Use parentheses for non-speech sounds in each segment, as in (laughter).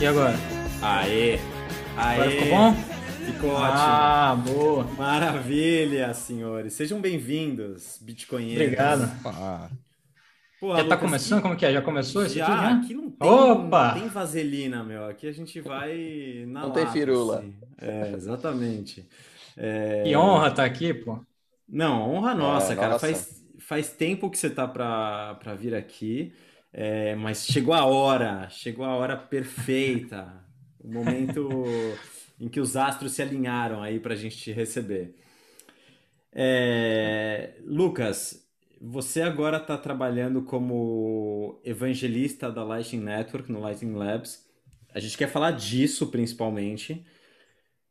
E agora? Aê! Aê! Agora ficou bom? Ficou ótimo. Ah, boa. Maravilha, senhores. Sejam bem-vindos, Bitcoinheiros. Obrigado. Ah, Pô, Já tá Lucas, começando? Como que é? Já começou isso Já, aqui, já? aqui não tem, Opa! não tem vaselina, meu. Aqui a gente vai na Não tem lata, firula. assim. É, exatamente. É, Que honra estar aqui, pô. Não, honra nossa, É, cara. nossa. Faz, faz tempo que você tá pra vir aqui, é, mas chegou a hora, chegou a hora perfeita, o momento (laughs) em que os astros se alinharam aí pra gente te receber. É, Lucas, você agora está trabalhando como evangelista da Lightning Network no Lightning Labs. A gente quer falar disso principalmente.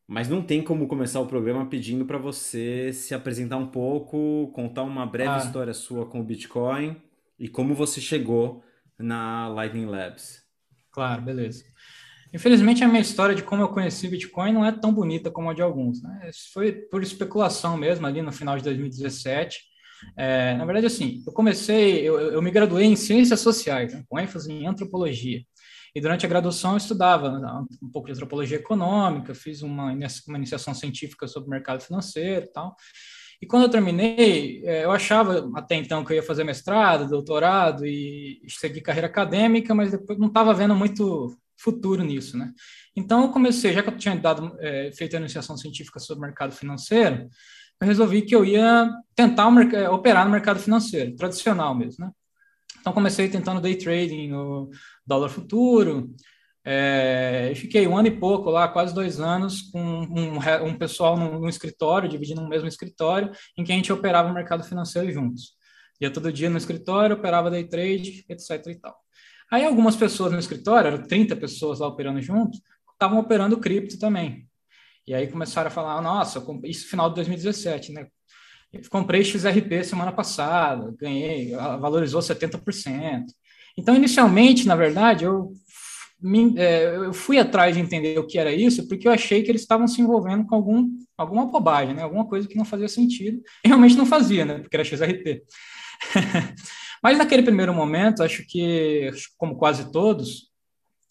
Mas não tem como começar o programa pedindo para você se apresentar um pouco, contar uma breve Ah. história sua com o Bitcoin e como você chegou na Lightning Labs. Claro, beleza. Infelizmente, a minha história de como eu conheci Bitcoin não é tão bonita como a de alguns. Né? Isso foi por especulação mesmo, ali no final de 2017. É, na verdade, assim, eu comecei, eu, eu me graduei em Ciências Sociais, né, com ênfase em Antropologia. E durante a graduação eu estudava né, um pouco de Antropologia Econômica, fiz uma, uma iniciação científica sobre o mercado financeiro e tal. E quando eu terminei, eh, eu achava até então que eu ia fazer mestrado, doutorado e seguir carreira acadêmica, mas depois não estava vendo muito futuro nisso, né? Então eu comecei, já que eu tinha dado, eh, feito a iniciação científica sobre o mercado financeiro, eu resolvi que eu ia tentar eh, operar no mercado financeiro, tradicional mesmo, né? Então comecei tentando day trading no dólar futuro, é, fiquei um ano e pouco lá, quase dois anos, com um, um pessoal num, num escritório, dividindo um mesmo escritório, em que a gente operava o mercado financeiro juntos. Ia todo dia no escritório, operava day trade, etc e tal. Aí algumas pessoas no escritório, eram 30 pessoas lá operando juntos, estavam operando cripto também. E aí começaram a falar, nossa, isso final de 2017, né? Eu comprei XRP semana passada, ganhei, valorizou 70%. Então, inicialmente, na verdade, eu me- é, eu fui atrás de entender o que era isso, porque eu achei que eles estavam se envolvendo com algum, alguma bobagem, né? alguma coisa que não fazia sentido. E realmente não fazia, né? porque era XRP. (laughs) Mas naquele primeiro momento, acho que, como quase todos,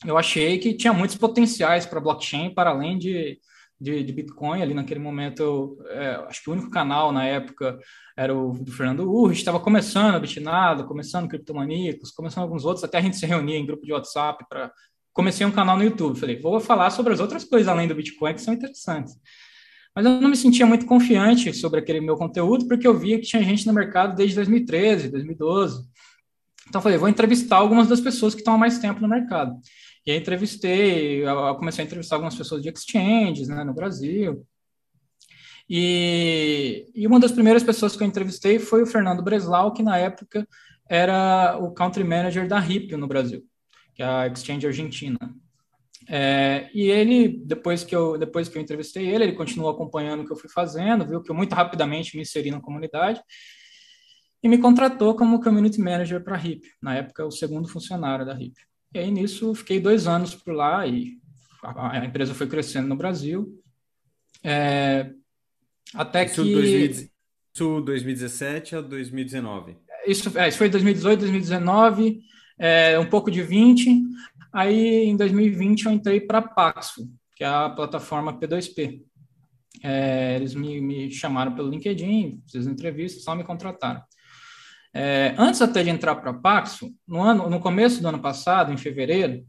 eu achei que tinha muitos potenciais para blockchain, para além de, de, de Bitcoin. Ali naquele momento, eu, é, acho que o único canal na época era o do Fernando Urrich, estava começando a Bitnado, começando Criptomaníacos, começando alguns outros, até a gente se reunia em grupo de WhatsApp para... Comecei um canal no YouTube, falei, vou falar sobre as outras coisas além do Bitcoin que são interessantes. Mas eu não me sentia muito confiante sobre aquele meu conteúdo, porque eu via que tinha gente no mercado desde 2013, 2012. Então, falei, vou entrevistar algumas das pessoas que estão há mais tempo no mercado. E aí, entrevistei, comecei a entrevistar algumas pessoas de exchanges, né, no Brasil. E, e uma das primeiras pessoas que eu entrevistei foi o Fernando Breslau, que na época era o country manager da Ripio no Brasil, que é a exchange argentina. É, e ele, depois que, eu, depois que eu entrevistei ele, ele continuou acompanhando o que eu fui fazendo, viu que eu muito rapidamente me inseri na comunidade e me contratou como community manager para a RIP, na época o segundo funcionário da RIP. E aí nisso fiquei dois anos por lá e a, a empresa foi crescendo no Brasil. É, até Isso, que 2000 isso 2017 a 2019. isso, é, isso foi 2018, 2019, é, um pouco de 20. Aí, em 2020, eu entrei para a Paxful, que é a plataforma P2P. É, eles me, me chamaram pelo LinkedIn, fiz entrevistas, só me contrataram. É, antes até de entrar para a Paxful, no, ano, no começo do ano passado, em fevereiro,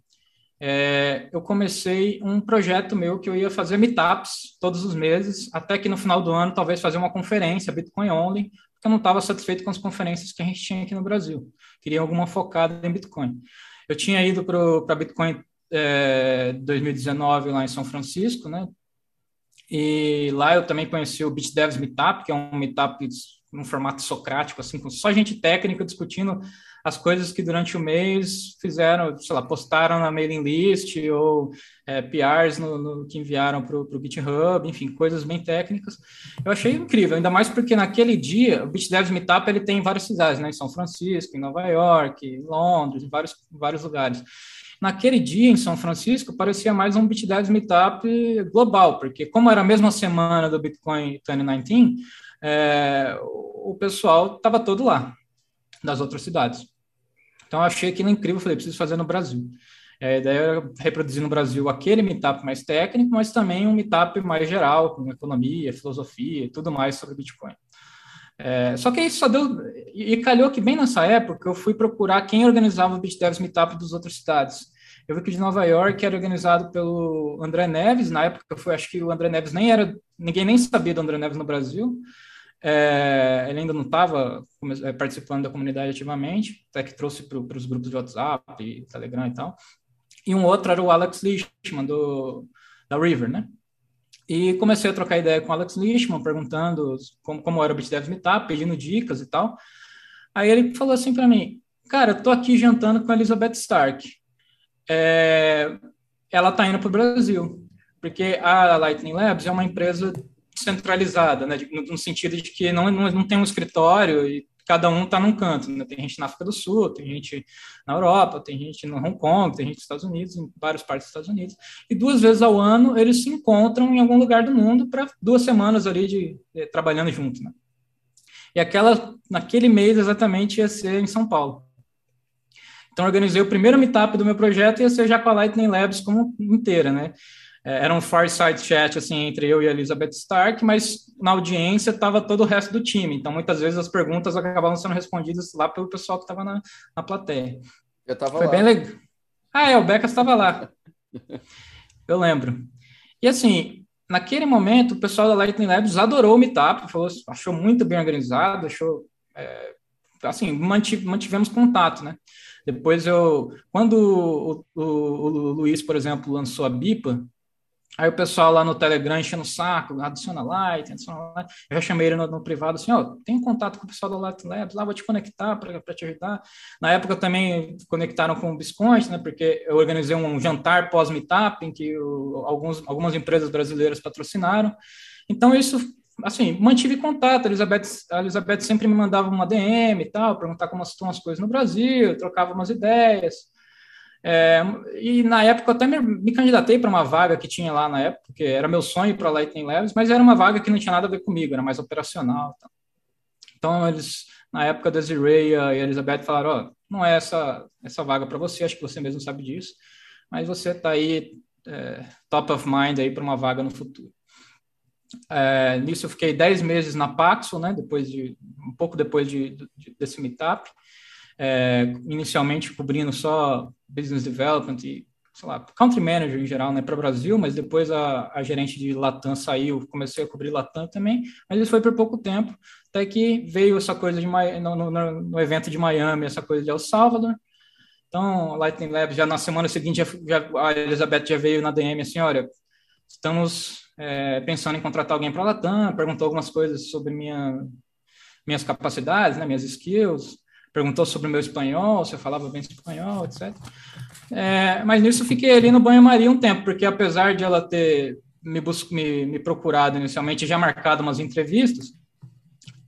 é, eu comecei um projeto meu que eu ia fazer meetups todos os meses, até que no final do ano talvez fazer uma conferência Bitcoin Only, porque eu não estava satisfeito com as conferências que a gente tinha aqui no Brasil. Queria alguma focada em Bitcoin. Eu tinha ido para Bitcoin é, 2019 lá em São Francisco, né? E lá eu também conheci o BitDevs Meetup, que é um meetup num formato socrático, assim, com só gente técnica discutindo as coisas que durante o mês fizeram, sei lá, postaram na mailing list ou é, PRs no, no, que enviaram para o GitHub, enfim, coisas bem técnicas. Eu achei incrível, ainda mais porque naquele dia o BitDevs Meetup ele tem em várias cidades, né, em São Francisco, em Nova York, em Londres, em vários, vários lugares. Naquele dia, em São Francisco, parecia mais um BitDevs Meetup global, porque como era a mesma semana do Bitcoin 2019, é, o pessoal estava todo lá, das outras cidades. Então, eu achei aquilo incrível, falei, preciso fazer no Brasil. É, a ideia era reproduzir no Brasil aquele meetup mais técnico, mas também um meetup mais geral, com economia, filosofia e tudo mais sobre Bitcoin. É, só que isso só deu. E calhou que bem nessa época eu fui procurar quem organizava o BitDevs Meetup das outras cidades. Eu vi que de Nova York era organizado pelo André Neves, na época foi, acho que o André Neves nem era, ninguém nem sabia do André Neves no Brasil. É, ele ainda não estava é, participando da comunidade ativamente, até que trouxe para os grupos de WhatsApp, e Telegram e tal. E um outro era o Alex Lichtman, do, da River, né? E comecei a trocar ideia com o Alex Lichtman, perguntando como, como era o BitDev Meetup, pedindo dicas e tal. Aí ele falou assim para mim, cara, eu tô aqui jantando com a Elizabeth Stark. É, ela tá indo para o Brasil, porque a Lightning Labs é uma empresa centralizada, né, no sentido de que não, não, não tem um escritório e cada um está num canto. Né? Tem gente na África do Sul, tem gente na Europa, tem gente no Hong Kong, tem gente nos Estados Unidos, em várias partes dos Estados Unidos. E duas vezes ao ano eles se encontram em algum lugar do mundo para duas semanas ali de, de eh, trabalhando juntos. Né? E aquela, naquele mês exatamente ia ser em São Paulo. Então organizei o primeiro meetup do meu projeto e ia ser a Lightning Labs como inteira, né? É, era um fireside chat assim entre eu e a Elizabeth Stark, mas na audiência estava todo o resto do time. Então muitas vezes as perguntas acabavam sendo respondidas lá pelo pessoal que estava na, na plateia. Eu estava lá. Foi bem legal. Ah, é, o Becas estava lá. (laughs) eu lembro. E assim, naquele momento, o pessoal da Lightning Labs adorou o Meetup, falou, achou muito bem organizado, achou. É, assim, mantivemos contato, né? Depois eu. Quando o, o, o Luiz, por exemplo, lançou a BIPA, Aí o pessoal lá no Telegram enchendo o saco, adiciona light, adiciona light. Eu já chamei ele no, no privado assim, ó, tem contato com o pessoal da Light Labs, lá vou te conectar para te ajudar. Na época também conectaram com o Bisconte, né, porque eu organizei um jantar pós-meetup em que o, alguns, algumas empresas brasileiras patrocinaram. Então isso, assim, mantive contato. A Elizabeth, a Elizabeth sempre me mandava uma DM e tal, perguntar como estão as coisas no Brasil, trocava umas ideias. É, e na época eu até me, me candidatei para uma vaga que tinha lá na época, porque era meu sonho para Lightning Labs, mas era uma vaga que não tinha nada a ver comigo, era mais operacional. Tá? Então eles, na época, Desiree e a Elizabeth falaram: ó, oh, não é essa, essa vaga para você, acho que você mesmo sabe disso, mas você está aí é, top of mind aí para uma vaga no futuro. É, nisso eu fiquei 10 meses na Paxo, né, depois de, um pouco depois de, de desse meetup, é, inicialmente cobrindo só business development e, sei lá, country manager em geral, né, para o Brasil, mas depois a, a gerente de Latam saiu, comecei a cobrir Latam também, mas isso foi por pouco tempo, até que veio essa coisa de no, no, no evento de Miami, essa coisa de El Salvador, então, Lightning Labs, já na semana seguinte, já, já, a Elizabeth já veio na DM assim, olha, estamos é, pensando em contratar alguém para a Latam, perguntou algumas coisas sobre minha, minhas capacidades, né, minhas skills, perguntou sobre o meu espanhol, se eu falava bem espanhol, etc. É, mas nisso fiquei ali no banho-maria um tempo, porque apesar de ela ter me, me, me procurado inicialmente já marcado umas entrevistas,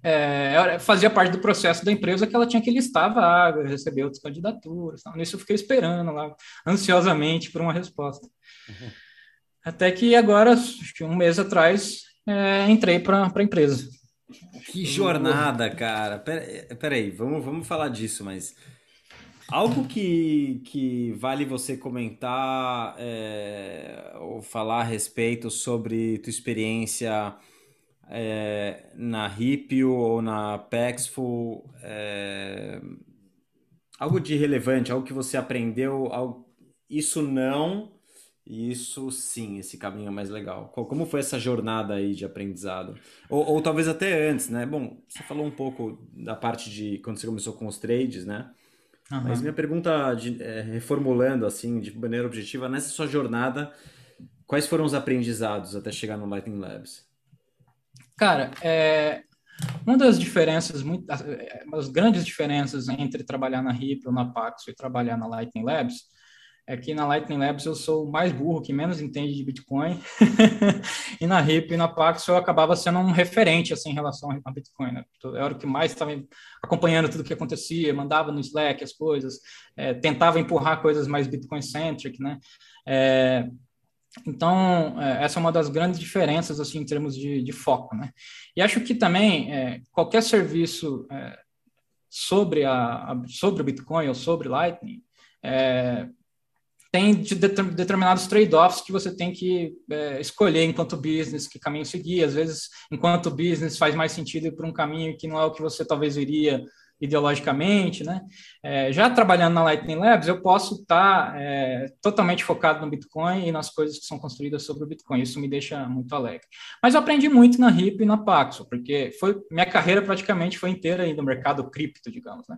é, fazia parte do processo da empresa que ela tinha que listar vagas, receber outras candidaturas. Então, nisso eu fiquei esperando lá, ansiosamente, por uma resposta. Uhum. Até que agora, um mês atrás, é, entrei para a empresa. Que jornada, cara. Pera, peraí, vamos, vamos falar disso, mas. Algo que, que vale você comentar é, ou falar a respeito sobre tua experiência é, na Ripio ou na Pexful, é, algo de relevante, algo que você aprendeu, algo, isso não, isso sim, esse caminho é mais legal. Como foi essa jornada aí de aprendizado? Ou, ou, talvez até antes, né? Bom, você falou um pouco da parte de quando você começou com os trades, né? Uhum. Mas minha pergunta, de, é, reformulando assim, de maneira objetiva, nessa sua jornada, quais foram os aprendizados até chegar no Lightning Labs? Cara, é, uma das diferenças, muito, as grandes diferenças entre trabalhar na RIP ou na Paxo e trabalhar na Lightning Labs Aqui na Lightning Labs eu sou o mais burro, que menos entende de Bitcoin. (laughs) e na RIP e na Pax eu acabava sendo um referente assim, em relação a Bitcoin. Né? Eu era o que mais estava acompanhando tudo o que acontecia, mandava no Slack as coisas, é, tentava empurrar coisas mais Bitcoin-centric, né? É, então, é, essa é uma das grandes diferenças assim, em termos de, de foco. Né? E acho que também é, qualquer serviço é, sobre, a, a, sobre o Bitcoin ou sobre Lightning, é, tem de determinados trade-offs que você tem que é, escolher enquanto business, que caminho seguir. Às vezes, enquanto business, faz mais sentido ir por um caminho que não é o que você talvez iria ideologicamente, né? É, já trabalhando na Lightning Labs, eu posso estar tá, é, totalmente focado no Bitcoin e nas coisas que são construídas sobre o Bitcoin. Isso me deixa muito alegre. Mas eu aprendi muito na RIP e na Paxo, porque foi minha carreira praticamente foi inteira aí no mercado cripto, digamos, né?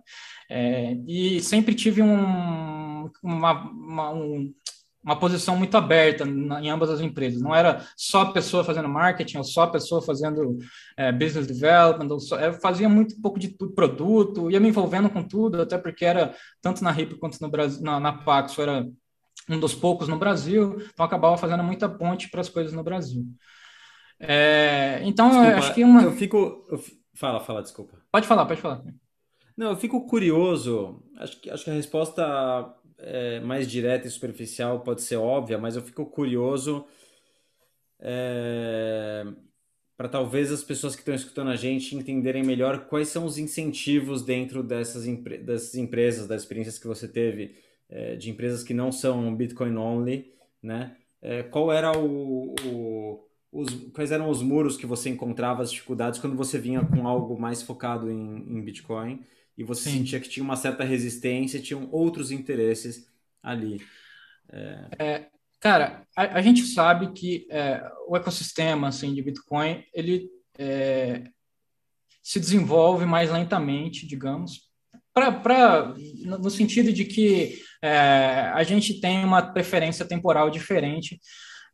É, e sempre tive um, uma, uma, um, uma posição muito aberta em ambas as empresas. Não era só pessoa fazendo marketing ou só pessoa fazendo é, business development. Ou só, eu fazia muito pouco de tudo, produto, ia me envolvendo com tudo, até porque era tanto na RIP quanto no Brasil, na, na Paxo, era um dos poucos no Brasil, então acabava fazendo muita ponte para as coisas no Brasil. É, então, desculpa, eu acho que uma... Eu fico... Eu... Fala, fala, desculpa. Pode falar, pode falar. Não, eu fico curioso, acho que, acho que a resposta é, mais direta e superficial pode ser óbvia, mas eu fico curioso é, para talvez as pessoas que estão escutando a gente entenderem melhor quais são os incentivos dentro dessas, dessas empresas, das experiências que você teve, é, de empresas que não são Bitcoin only, né? É, qual era o, o os, quais eram os muros que você encontrava, as dificuldades quando você vinha com algo mais focado em, em Bitcoin? E você Sim. sentia que tinha uma certa resistência, tinham outros interesses ali. É... É, cara, a, a, gente sabe que é, o ecossistema assim, de Bitcoin ele é, se desenvolve mais lentamente, digamos, pra, pra, no sentido de que é, a gente tem uma preferência temporal diferente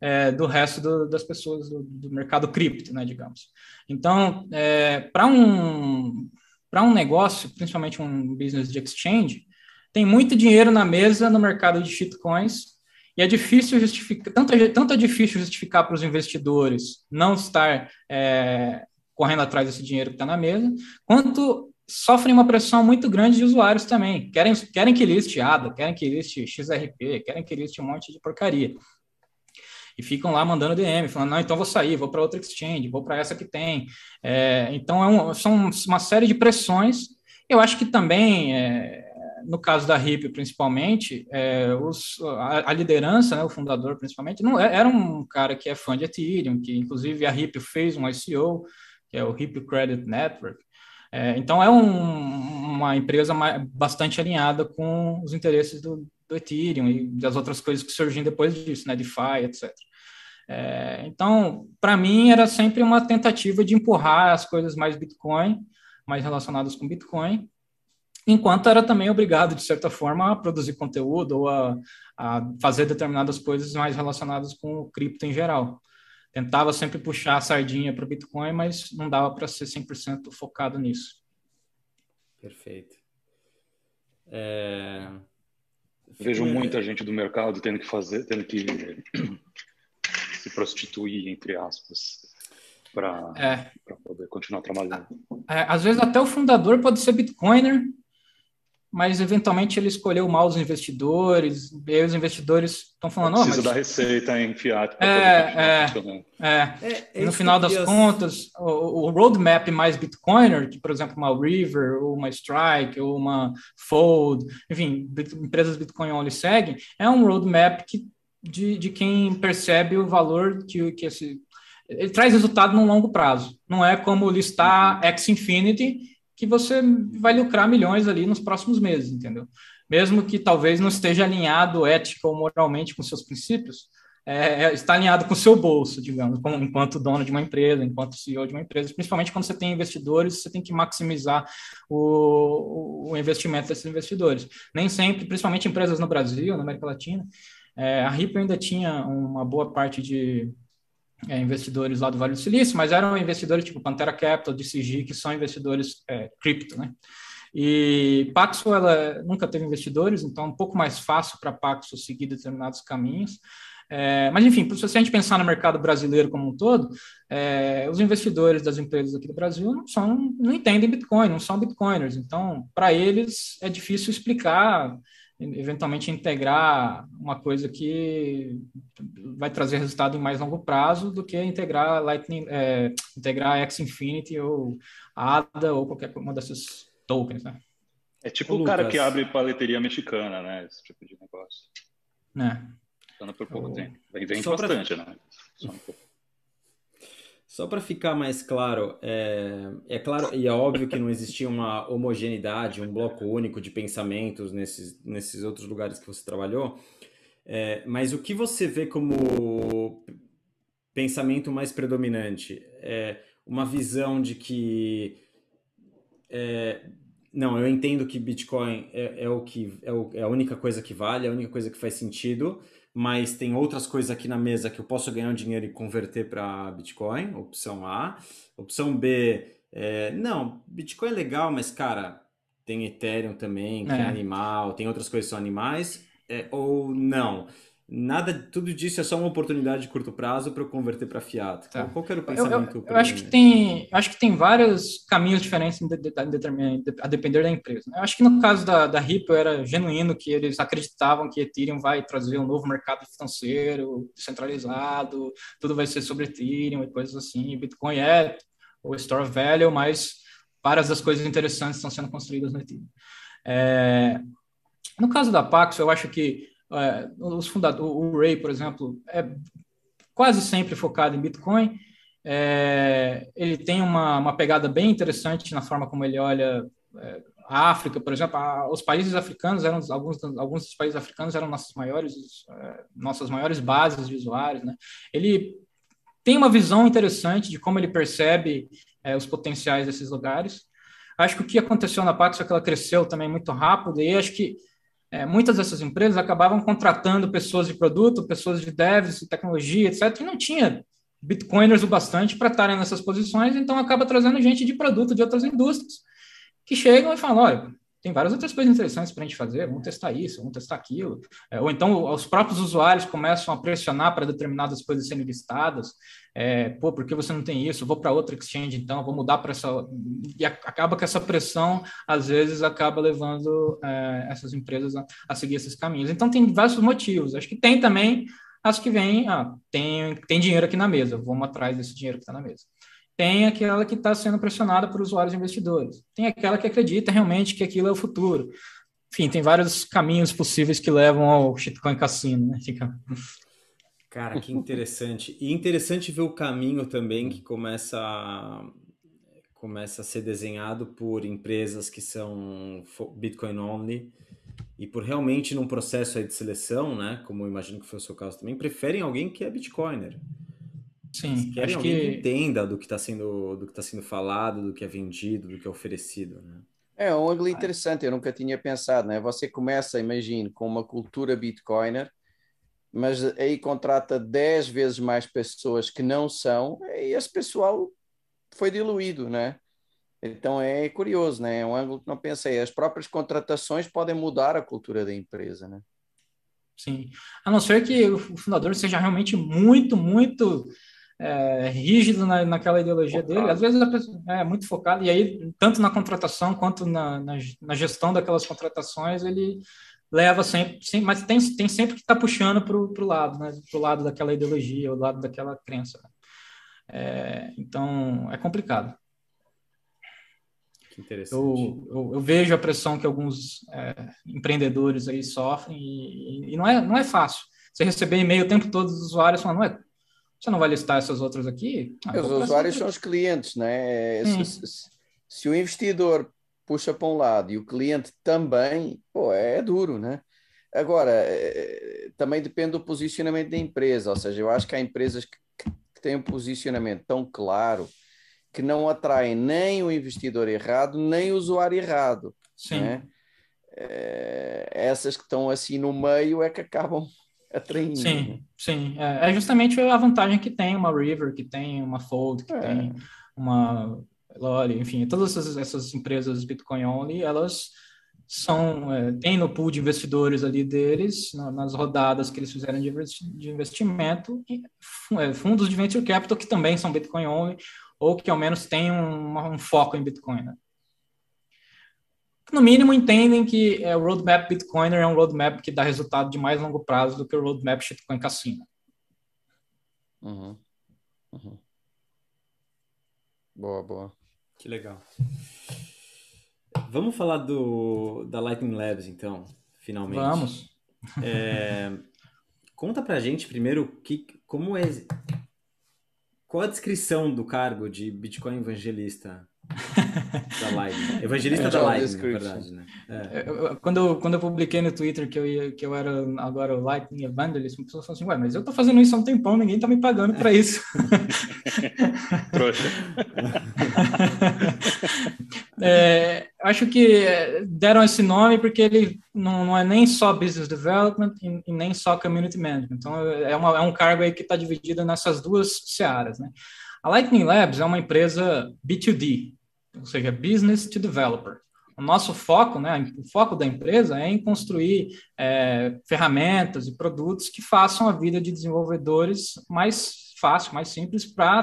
é, do resto do, das pessoas do, do, mercado cripto, né, digamos. Então, é, para um para um negócio, principalmente um business de exchange, tem muito dinheiro na mesa no mercado de shitcoins e é difícil justificar, tanto, é, tanto é difícil justificar para os investidores não estar é, correndo atrás desse dinheiro que está na mesa, quanto sofrem uma pressão muito grande de usuários também. Querem, querem que liste ADA, querem que liste XRP, querem que liste um monte de porcaria e ficam lá mandando DM, falando, não, então vou sair, vou para outra exchange, vou para essa que tem. É, então, é um, são uma série de pressões. Eu acho que também, é, no caso da RIP, principalmente, é, os, a, a, liderança, né, o fundador, principalmente, não é, era um cara que é fã de Ethereum, que inclusive a RIP fez um ICO, que é o RIP Credit Network. É, então, é um, uma empresa bastante alinhada com os interesses do, do Ethereum e das outras coisas que surgiram depois disso, né, DeFi, etc. É, então, para mim, era sempre uma tentativa de empurrar as coisas mais Bitcoin, mais relacionadas com Bitcoin, enquanto era também obrigado, de certa forma, a produzir conteúdo ou a, a fazer determinadas coisas mais relacionadas com o cripto em geral. Tentava sempre puxar a sardinha para o Bitcoin, mas não dava para ser 100% focado nisso. Perfeito. É... Vejo muita gente do mercado tendo que fazer, tendo que prostituir, entre aspas, para é. poder continuar trabalhando. É, às vezes até o fundador pode ser Bitcoiner, mas eventualmente ele escolheu mal os investidores, e aí os investidores estão falando... Precisa mas... da receita em fiat para é, poder é, é, é, no final das contas, o, o, roadmap mais Bitcoiner, que, por exemplo, uma River, ou uma Strike, ou uma Fold, enfim, empresas Bitcoin only seguem, é um roadmap que de, de quem percebe o valor que, que esse. Ele traz resultado no longo prazo. Não é como listar X Infinity, que você vai lucrar milhões ali nos próximos meses, entendeu? Mesmo que talvez não esteja alinhado ética ou moralmente com seus princípios, é, é está alinhado com o seu bolso, digamos, como, enquanto dono de uma empresa, enquanto CEO de uma empresa. Principalmente quando você tem investidores, você tem que maximizar o, o investimento desses investidores. Nem sempre, principalmente empresas no Brasil, na América Latina, é, a RIP ainda tinha uma boa parte de é, investidores lá do Vale do Silício, mas eram investidores tipo Pantera Capital, DCG, que são investidores é, cripto, né? E Paxo, ela nunca teve investidores, então é um pouco mais fácil para Paxo seguir determinados caminhos. É, mas, enfim, se a gente pensar no mercado brasileiro como um todo, é, os investidores das empresas aqui do Brasil não, são, não entendem Bitcoin, não são Bitcoiners. Então, para eles, é difícil explicar eventualmente integrar uma coisa que vai trazer resultado em mais longo prazo do que integrar Lightning, é, integrar X Infinity ou ADA ou qualquer uma dessas tokens, né? É tipo o, o cara que abre paleteria mexicana, né? Esse tipo de negócio. né? Anda por pouco tempo. Vem, vem bastante, pra... né? Só um pouco. Só para ficar mais claro, é, é, claro e é óbvio que não existia uma homogeneidade, um bloco único de pensamentos nesses, nesses outros lugares que você trabalhou, é, mas o que você vê como pensamento mais predominante? É uma visão de que. É, não, eu entendo que Bitcoin é, é o que é, o, é a única coisa que vale, é a única coisa que faz sentido mas tem outras coisas aqui na mesa que eu posso ganhar um dinheiro e converter para Bitcoin, opção A. Opção B, é, não, Bitcoin é legal, mas cara, tem Ethereum também, que é, é animal, tem outras coisas que são animais, é, ou não. Nada, tudo disso é só uma oportunidade de curto prazo para eu converter para fiat. Tá. Qual, qual era o pensamento? Eu, eu, eu acho que tem, acho que tem vários caminhos diferentes de, de, de, a depender da empresa. Né? Eu acho que no caso da, da Ripple era genuíno que eles acreditavam que Ethereum vai trazer um novo mercado financeiro descentralizado, tudo vai ser sobre Ethereum e coisas assim. Bitcoin é o store value, mas várias das coisas interessantes estão sendo construídas no Ethereum. É, no caso da Pax, eu acho que é, os fundadores, o Ray, por exemplo, é quase sempre focado em Bitcoin. É, ele tem uma, uma pegada bem interessante na forma como ele olha é, a África, por exemplo. A, os países africanos eram alguns alguns dos países africanos eram nossas maiores é, nossas maiores bases de usuários, né? Ele tem uma visão interessante de como ele percebe é, os potenciais desses lugares. Acho que o que aconteceu na Pax é que ela cresceu também muito rápido e acho que é, muitas dessas empresas acabavam contratando pessoas de produto, pessoas de devs, de tecnologia, etc., e não tinha bitcoiners o bastante para estarem nessas posições, então acaba trazendo gente de produto de outras indústrias que chegam e falam: olha, tem várias outras coisas interessantes para a gente fazer, vamos testar isso, vamos testar aquilo. É, ou então os próprios usuários começam a pressionar para determinadas coisas serem listadas. É, Pô, por que você não tem isso? vou para outra exchange então, vou mudar para essa. E acaba que essa pressão, às vezes, acaba levando é, essas empresas a, a, seguir esses caminhos. Então, tem vários motivos. Acho que tem também as que vêm, ah, tem, tem dinheiro aqui na mesa, vamos atrás desse dinheiro que está na mesa tem aquela que está sendo pressionada por usuários e investidores, tem aquela que acredita realmente que aquilo é o futuro. Enfim, tem vários caminhos possíveis que levam ao shitcoin cassino, né? Fica... Cara, que interessante. E interessante ver o caminho também que começa a, começa a ser desenhado por empresas que são Bitcoin only e por realmente num processo aí de seleção, né, como eu imagino que foi o seu caso também, preferem alguém que é Bitcoiner. Sim, querem acho alguém que... que entenda do que está sendo, do que tá sendo falado, do que é vendido, do que é oferecido, né? É um ângulo interessante, eu nunca tinha pensado, né? Você começa, imagine, com uma cultura bitcoiner, mas aí contrata 10 vezes mais pessoas que não são, e esse pessoal foi diluído, né? Então é curioso, né? É um ângulo que não pensei. As próprias contratações podem mudar a cultura da empresa, né? Sim. A não ser que o fundador seja realmente muito, muito é, rígido na, naquela ideologia focado. dele, às vezes é muito focado, e aí, tanto na contratação quanto na, na, na gestão daquelas contratações, ele leva sempre, sempre mas tem, tem sempre que estar tá puxando para o lado, né, para o lado daquela ideologia, o lado daquela crença. É, então, é complicado. Que interessante. Eu, eu, eu, vejo a pressão que alguns é, empreendedores aí sofrem e, e, não, é, não é fácil. Você receber e-mail o tempo todo dos usuários falando, ué, você não vai listar essas outras aqui? Ah, os usuários são os clientes, né? Se, se, se, o investidor puxa para um lado e o cliente também, pô, é duro, né? Agora, é, também depende do posicionamento da empresa, ou seja, eu acho que há empresas que, que têm um posicionamento tão claro que não atraem nem o investidor errado, nem o usuário errado. Sim. Né? É, essas que estão assim no meio é que acabam (laughs) atraindo. Sim, né? sim. É, é, justamente a vantagem que tem uma River, que tem uma Fold, que é. tem uma Lolly, enfim, todas essas, essas, empresas Bitcoin only, elas são é, no pool de investidores ali deles na, nas rodadas que eles fizeram de, de investimento e, é, fundos de venture capital que também são Bitcoin only ou que ao menos têm um, um foco em Bitcoin. Né? no mínimo, entendem que é, o roadmap Bitcoiner é um roadmap que dá resultado de mais longo prazo do que o roadmap Shitcoin Cassino. Uhum. Uhum. Boa, boa. Que legal. Vamos falar do, da Lightning Labs, então, finalmente. Vamos. É, Conta pra gente primeiro que, como é. Qual a descrição do cargo de Bitcoin evangelista da Lightning. (laughs) Evangelista é, da Lightning, na verdade, né? É. Eu, quando, eu, quando eu publiquei no Twitter que eu, ia, que eu era agora o Lightning Evangelist, uma pessoa falou assim, ué, mas eu tô fazendo isso há um tempão, ninguém tá me pagando para isso. (laughs) (laughs) Trouxa. É, acho que deram esse nome porque ele não, não é nem só Business Development e, e nem só Community Management. Então, é, uma, é um cargo aí que está dividido nessas duas searas, né? A Lightning Labs é uma empresa B2D, ou seja, Business to Developer. O nosso foco, né, o foco da empresa é em construir é, ferramentas e produtos que façam a vida de desenvolvedores mais fácil, mais simples para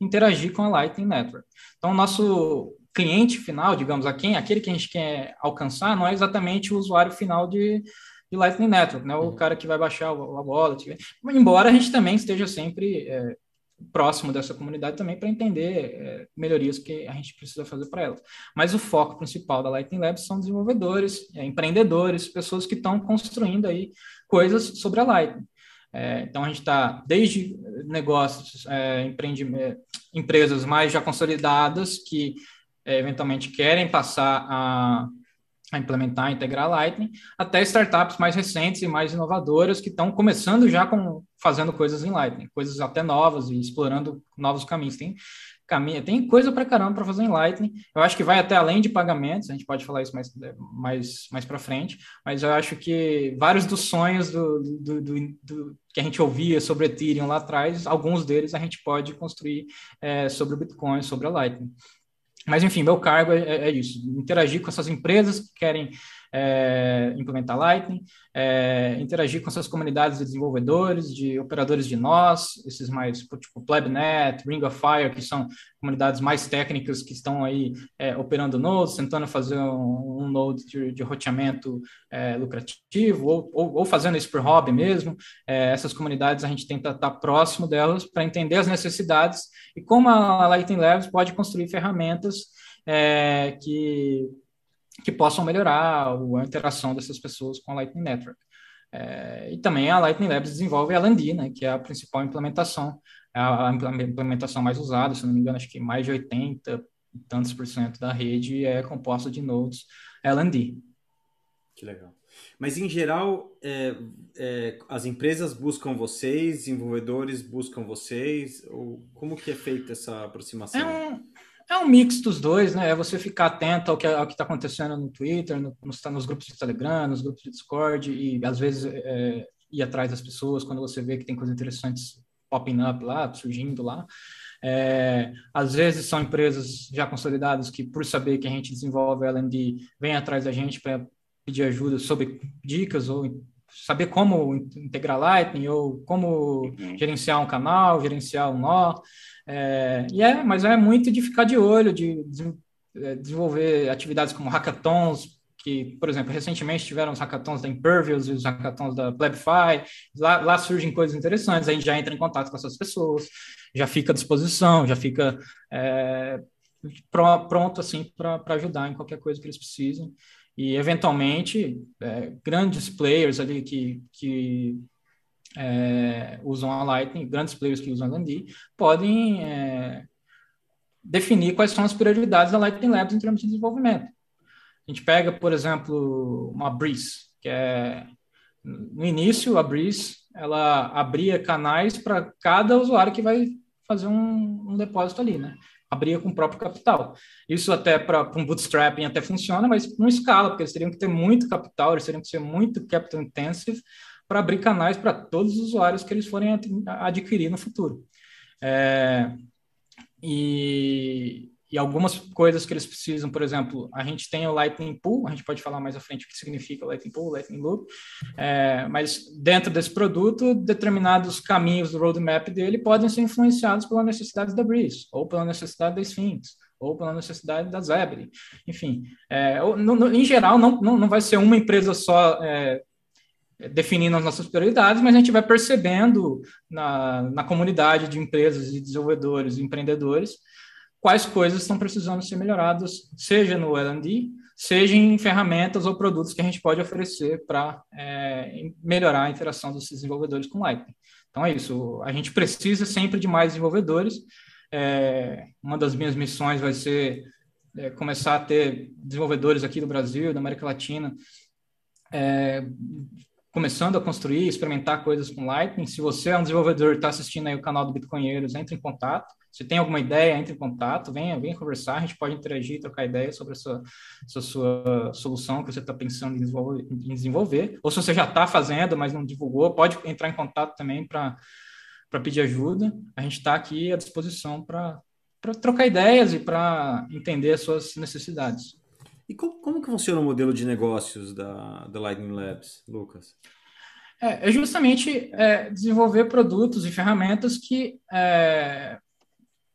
interagir com a Lightning Network. Então, nosso cliente final, digamos, a quem, aquele que a gente quer alcançar, não é exatamente o usuário final de, de Lightning Network, né? O uhum. cara que vai baixar a wallet. Embora a gente também esteja sempre é, próximo dessa comunidade também para entender é, melhorias que a gente precisa fazer para ela. Mas o foco principal da Lightning Labs são desenvolvedores, é, empreendedores, pessoas que estão construindo aí coisas sobre a Lightning. É, então a gente está desde negócios, é, empreende, é, empresas mais já consolidadas que é, eventualmente querem passar a a implementar, integrar Lightning, até startups mais recentes e mais inovadoras que estão começando já com fazendo coisas em Lightning, coisas até novas e explorando novos caminhos. Tem caminho, tem coisa para caramba para fazer em Lightning. Eu acho que vai até além de pagamentos, a gente pode falar isso mais mais mais para frente, mas eu acho que vários dos sonhos do, do, do, do, que a gente ouvia sobre Ethereum lá atrás, alguns deles a gente pode construir é, sobre o Bitcoin, sobre a Lightning. Mas, enfim, meu cargo é, é isso: interagir com essas empresas que querem é, implementar Lightning, é, interagir com essas comunidades de desenvolvedores, de operadores de nós, esses mais, tipo Plebnet, Ring of Fire, que são comunidades mais técnicas que estão aí é, operando nodes, tentando fazer um, um node de, de roteamento é, lucrativo, ou, ou, ou, fazendo isso por hobby mesmo. É, essas comunidades a gente tenta estar próximo delas para entender as necessidades e como a Lightning Labs pode construir ferramentas é, que que possam melhorar a interação dessas pessoas com a Lightning Network. É, e também a Lightning Labs desenvolve a LND, né, que é a principal implementação, a, a implementação mais usada, se não me engano, acho que mais de 80 e tantos por cento da rede é composta de nodes LND. Que legal. Mas, em geral, é, é, as empresas buscam vocês, desenvolvedores buscam vocês? Ou como que é feita essa aproximação? É um, é um mix dos dois, né? É você ficar atento ao que ao está acontecendo no Twitter, no, nos, nos, grupos de Telegram, nos grupos de Discord, e às vezes é, ir atrás das pessoas quando você vê que tem coisas interessantes popping up lá, surgindo lá. É, às vezes são empresas já consolidadas que, por saber que a gente desenvolve LND, vêm atrás da gente para pedir ajuda sobre dicas ou saber como integrar Lightning ou como uhum. gerenciar um canal, gerenciar um nó. É, e é, mas é muito de ficar de olho, de, é, desenvolver atividades como hackathons, que, por exemplo, recentemente tiveram os hackathons da Impervious e os hackathons da Plebify, lá, lá, surgem coisas interessantes, a gente já entra em contato com essas pessoas, já fica à disposição, já fica é, pronto, assim, para ajudar em qualquer coisa que eles precisem. E, eventualmente, é, grandes players ali que, que é, usam a Lightning, grandes players que usam a LND, podem é, definir quais são as prioridades da Lightning Labs em termos de desenvolvimento. A gente pega, por exemplo, uma Breeze, que é no início a Breeze ela abria canais para cada usuário que vai fazer um, um, depósito ali, né? Abria com o próprio capital. Isso até para um bootstrapping até funciona, mas não escala, porque eles teriam que ter muito capital, eles teriam que ser muito capital intensive para abrir canais para todos os usuários que eles forem adquirir no futuro. É, e, e, algumas coisas que eles precisam, por exemplo, a gente tem o Lightning Pool, a gente pode falar mais à frente o que significa o Lightning Pool, Lightning Loop, é, mas dentro desse produto, determinados caminhos do roadmap dele podem ser influenciados pela necessidade da Breeze, ou pela necessidade da Sphinx, ou pela necessidade da Zebra. Enfim, é, no, no, em geral, não, não, não vai ser uma empresa só é, definindo as nossas prioridades, mas a gente vai percebendo na, na comunidade de empresas e desenvolvedores e empreendedores quais coisas estão precisando ser melhoradas, seja no L&D, seja em ferramentas ou produtos que a gente pode oferecer para é, melhorar a interação dos desenvolvedores com Lightning. Então é isso, a gente precisa sempre de mais desenvolvedores. É, uma das minhas missões vai ser é, começar a ter desenvolvedores aqui do Brasil, da América Latina, é, começando a construir, experimentar coisas com Lightning. Se você é um desenvolvedor e está assistindo aí o canal do Bitcoinheiros, entre em contato. Se tem alguma ideia, entre em contato, venha, venha conversar, a gente pode interagir, trocar ideias sobre essa, essa sua solução que você está pensando em desenvolver, em desenvolver. Ou se você já está fazendo, mas não divulgou, pode entrar em contato também para pedir ajuda. A gente está aqui à disposição para trocar ideias e para entender as suas necessidades. E como, como que funciona o modelo de negócios da, da Lightning Labs, Lucas? É, é justamente é, desenvolver produtos e ferramentas que é,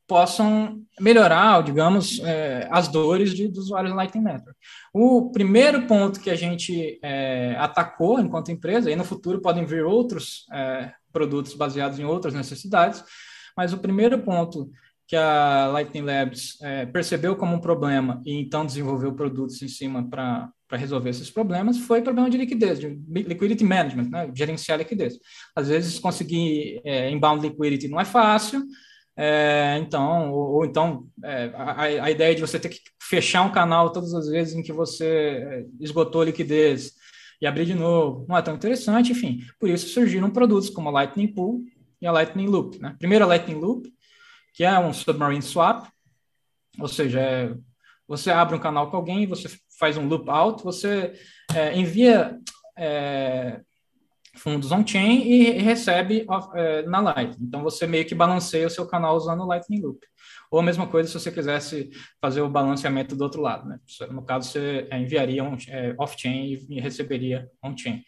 possam melhorar, digamos, é, as dores de, dos usuários Lightning Network. O primeiro ponto que a gente é, atacou enquanto empresa, e no futuro podem vir outros é, produtos baseados em outras necessidades, mas o primeiro ponto que a Lightning Labs é, percebeu como um problema e então desenvolveu produtos em cima para resolver esses problemas foi problema de liquidez, de liquidity management, né? gerenciar liquidez. Às vezes conseguir é, inbound liquidity não é fácil, é, então, ou, ou então é, a, a, ideia de você ter que fechar um canal todas as vezes em que você é, esgotou liquidez e abrir de novo não é tão interessante, enfim. Por isso surgiram produtos como a Lightning Pool e a Lightning Loop. Né? Primeiro a Lightning Loop, que é um submarine swap, ou seja, é, você abre um canal com alguém, você faz um loop out, você é, envia é, fundos on-chain e recebe é, na Lightning. Então, você meio que balanceia o seu canal usando o Lightning Loop. Ou a mesma coisa se você quisesse fazer o balanceamento do outro lado. Né? No caso, você é, enviaria um, é, off-chain e receberia on-chain.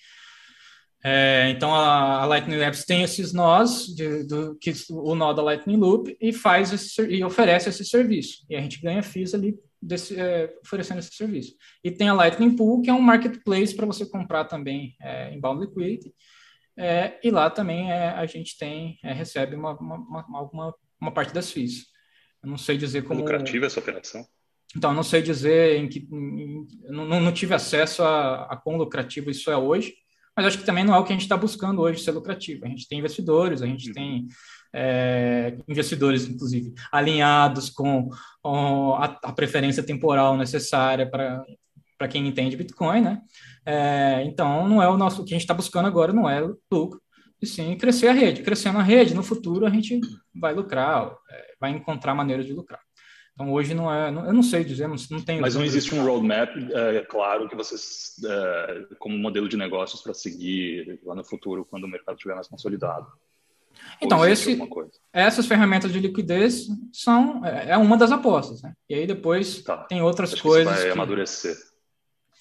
É, então a, a, Lightning Labs tem esses nós, de, do, que o nó da Lightning Loop e faz esse, e oferece esse serviço. E a gente ganha FIIs ali desse, é, oferecendo esse serviço. E tem a Lightning Pool, que é um marketplace para você comprar também é, inbound liquidity. É, e lá também é, a gente tem é, recebe uma, uma, uma, uma, parte das FIIs. Eu não sei dizer como. Lucrativa essa operação? Então, não sei dizer em que. Em, não, não tive acesso a, a quão lucrativo isso é hoje mas acho que também não é o que a gente está buscando hoje ser lucrativo. A gente tem investidores, a gente tem é, investidores, inclusive, alinhados com, com a, a, preferência temporal necessária para para quem entende Bitcoin, né? É, então, não é o nosso o que a gente está buscando agora, não é lucro, e sim crescer a rede. Crescendo a rede, no futuro a gente vai lucrar, é, vai encontrar maneiras de lucrar. Então, hoje não é, não, eu não sei dizer, não, não tem. Mas não existe um roadmap, é, claro, que vocês, é, como modelo de negócios para seguir lá no futuro, quando o mercado estiver mais consolidado. Então, esse, essas ferramentas de liquidez são é, é uma das apostas, né? E aí depois tá. tem outras acho coisas. Que vai que, amadurecer.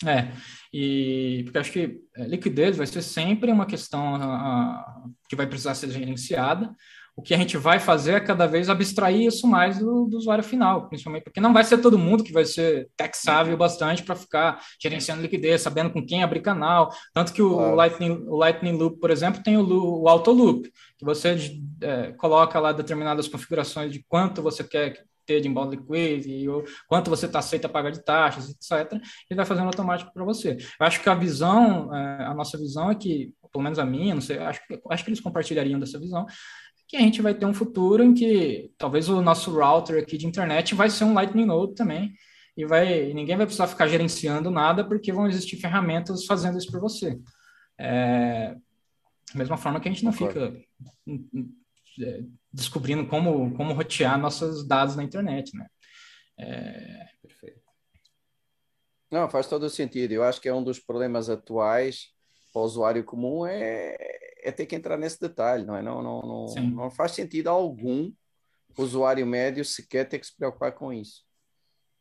É, e porque acho que é, liquidez vai ser sempre uma questão a, a, que vai precisar ser gerenciada o que a gente vai fazer é cada vez abstrair isso mais do, do usuário final, principalmente porque não vai ser todo mundo que vai ser tech-sábio bastante para ficar gerenciando liquidez, sabendo com quem abrir canal. Tanto que o. Lightning, o Lightning Loop, por exemplo, tem o, o Auto Loop, que você é, coloca lá determinadas configurações de quanto você quer ter de inbound liquidity, ou quanto você está aceito a pagar de taxas, etc. Ele vai fazendo automático para você. Eu acho que a visão, é, a nossa visão é que, pelo menos a minha, não sei, acho, acho que eles compartilhariam dessa visão, que a gente vai ter um futuro em que talvez o nosso router aqui de internet vai ser um Lightning Node também, e vai ninguém vai precisar ficar gerenciando nada, porque vão existir ferramentas fazendo isso por você. É, da mesma forma que a gente não fica é, descobrindo como, como rotear nossos dados na internet, né? É... Perfeito. Não, faz todo o sentido. Eu acho que é um dos problemas atuais para o usuário comum é é ter que entrar nesse detalhe, não é? Não, não, não, não faz sentido algum o usuário médio sequer ter que se preocupar com isso.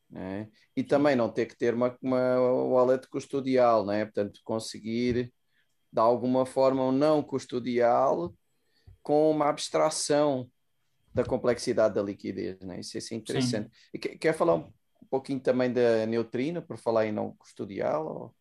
Né? E também não ter que ter uma, uma wallet custodial, né? portanto, conseguir de alguma forma um não custodial com uma abstração da complexidade da liquidez. Né? Isso, isso é interessante. Quer, quer falar um pouquinho também da neutrino, por falar em não custodial? Ou...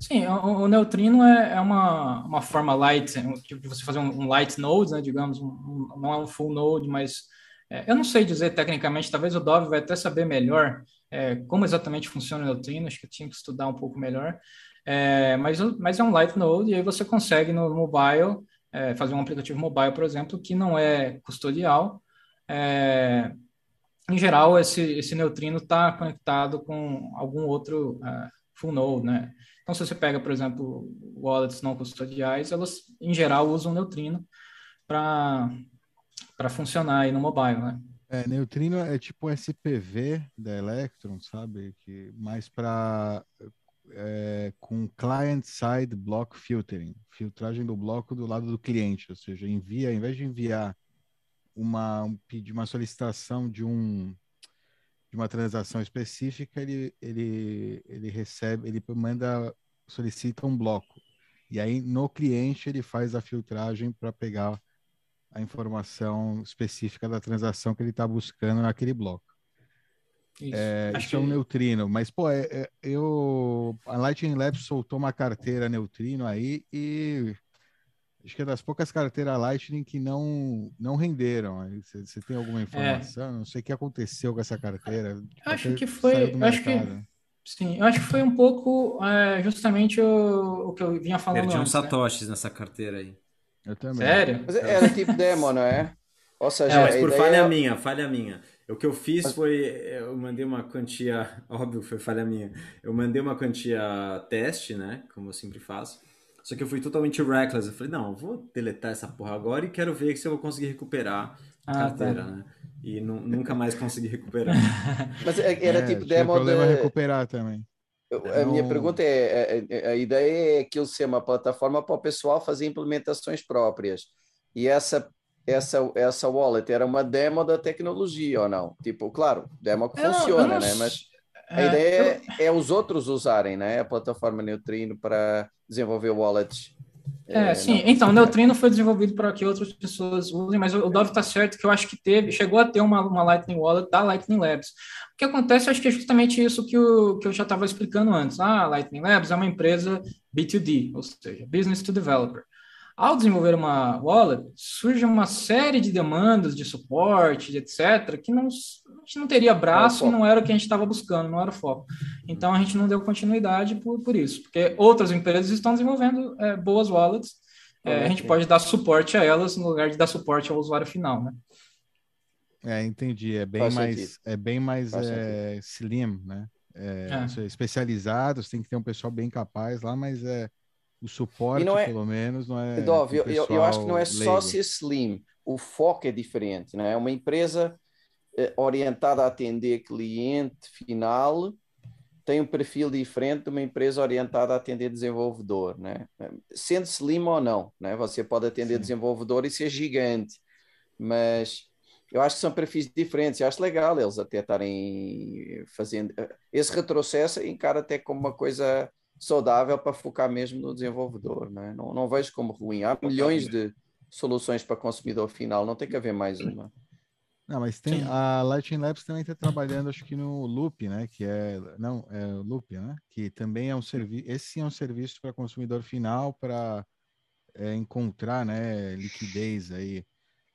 Sim, o, o neutrino é, é, uma, uma forma light, tipo de você fazer um, um light node, né, digamos, um, um, não é um full node, mas é, eu não sei dizer tecnicamente, talvez o Dove vai até saber melhor, é, como exatamente funciona o neutrino, acho que eu tinha que estudar um pouco melhor. É, mas, mas é um light node e aí você consegue no mobile é, fazer um aplicativo mobile, por exemplo, que não é custodial. É, em geral, esse, esse neutrino está conectado com algum outro uh, full node, né? Então, se você pega, por exemplo, wallets não custodiais, elas, em geral, usam neutrino para funcionar aí no mobile, né? É, neutrino é tipo SPV da Electron, sabe? Que mais para é, com client-side block filtering, filtragem do bloco do lado do cliente, ou seja, envia, ao invés de enviar uma um, uma solicitação de um de uma transação específica, ele ele ele recebe, ele manda solicita um bloco. E aí no cliente ele faz a filtragem para pegar a informação específica da transação que ele está buscando naquele bloco. Isso, é, isso que... é um neutrino, mas pô, é, é, eu a Lightning Labs soltou uma carteira neutrino aí e acho que é das poucas carteiras Lightning que não não renderam. Você tem alguma é. informação? Não sei o que aconteceu com essa carteira. Acho que foi, acho que sim, eu acho que foi um pouco é, justamente o, o, que eu vinha falando. Perdi uns né? satoshis né? nessa carteira aí. Eu também. Sério? Mas era tipo demo, não é? Ou seja, é, mas por ideia... falha minha, falha minha. O que eu fiz foi, eu mandei uma quantia, (laughs) óbvio foi falha minha, eu mandei uma quantia teste, né, como eu sempre faço, só que eu fui totalmente reckless. Eu falei, não, eu vou deletar essa porra agora e quero ver se eu vou conseguir recuperar a ah, tá. carteira, tá. né? E nunca mais consegui recuperar. (laughs) Mas é, era é, tipo demo. problema de... recuperar também. Eu, a não... minha pergunta é, é, é: a ideia é aquilo ser uma plataforma para o pessoal fazer implementações próprias. E essa essa, essa wallet era uma demo da tecnologia ou não? Tipo, claro, demo que funciona, não, né? Mas a é, ideia eu... é os outros usarem né, a plataforma Neutrino para desenvolver wallets. É, é sim. Não, então, o Neutrino foi desenvolvido para que outras pessoas usem, mas o Dove está certo que eu acho que teve, chegou a ter uma, uma Lightning Wallet da Lightning Labs. O que acontece, eu acho que é justamente isso que, o, que eu já estava explicando antes. Ah, a Lightning Labs é uma empresa B2D, ou seja, Business to Developer. Ao desenvolver uma wallet, surge uma série de demandas de suporte, etc., que não, gente não teria braço e não era o que a gente estava buscando, não era o foco. Então a gente não deu continuidade por, por isso, porque outras empresas estão desenvolvendo é, boas wallets, é, a gente pode dar suporte a elas no lugar de dar suporte ao usuário final, né? É, entendi. É bem Faz mais, sentido. é bem mais é, slim, né? É, é. especializado, você tem que ter um pessoal bem capaz lá, mas é o suporte, é, pelo menos, não é. Dove, eu, eu, acho que não é leigo. só ser slim, o foco é diferente, né? É uma empresa orientada a atender cliente final tem um perfil diferente de uma empresa orientada a atender desenvolvedor, né? Sendo slim ou não, né? Você pode atender Sim. desenvolvedor e ser gigante, mas eu acho que são perfis diferentes. Eu acho legal eles até estarem fazendo eh, esse retrocesso, encara até como uma coisa saudável para focar mesmo no desenvolvedor. Né? Não, não vejo como ruim. Há milhões de soluções para consumidor final, não tem que haver mais uma. Não, mas tem a Lightning Labs também está trabalhando, acho que no Loop, né? Que é não é o Loop, né? Que também é um serviço. Esse sim é um serviço para consumidor final para é, encontrar, né? Liquidez aí.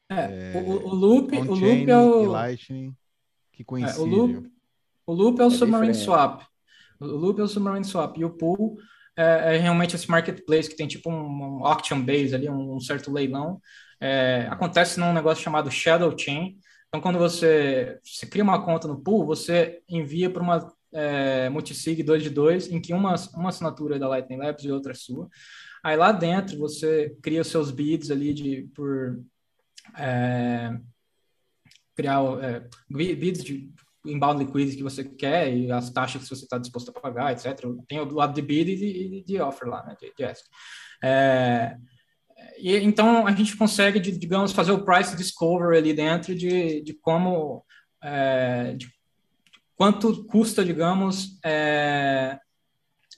É, é o, o, Loop, o Loop é o Lightning que coincide. É, o, Loop, o Loop é o é Submarine Swap. O Loop é o Submarine Swap e o Pool é, é, realmente esse marketplace que tem tipo um, um auction base ali, um, um certo leilão. É, acontece num negócio chamado Shadow Chain. Então, quando você, você cria uma conta no Pool, você envia para uma é, multisig 2 de 2, em que uma, uma assinatura é da Lightning Labs e outra é sua. Aí lá dentro você cria os seus bids ali de, por é, criar é, bids de inbound liquidity que você quer e as taxas que você está disposto a pagar, etc. Tem o lado de bid e de, de offer lá, né, de, de ask. É, e, então, a gente consegue, digamos, fazer o price discovery ali dentro de, de como, é, de quanto custa, digamos, é,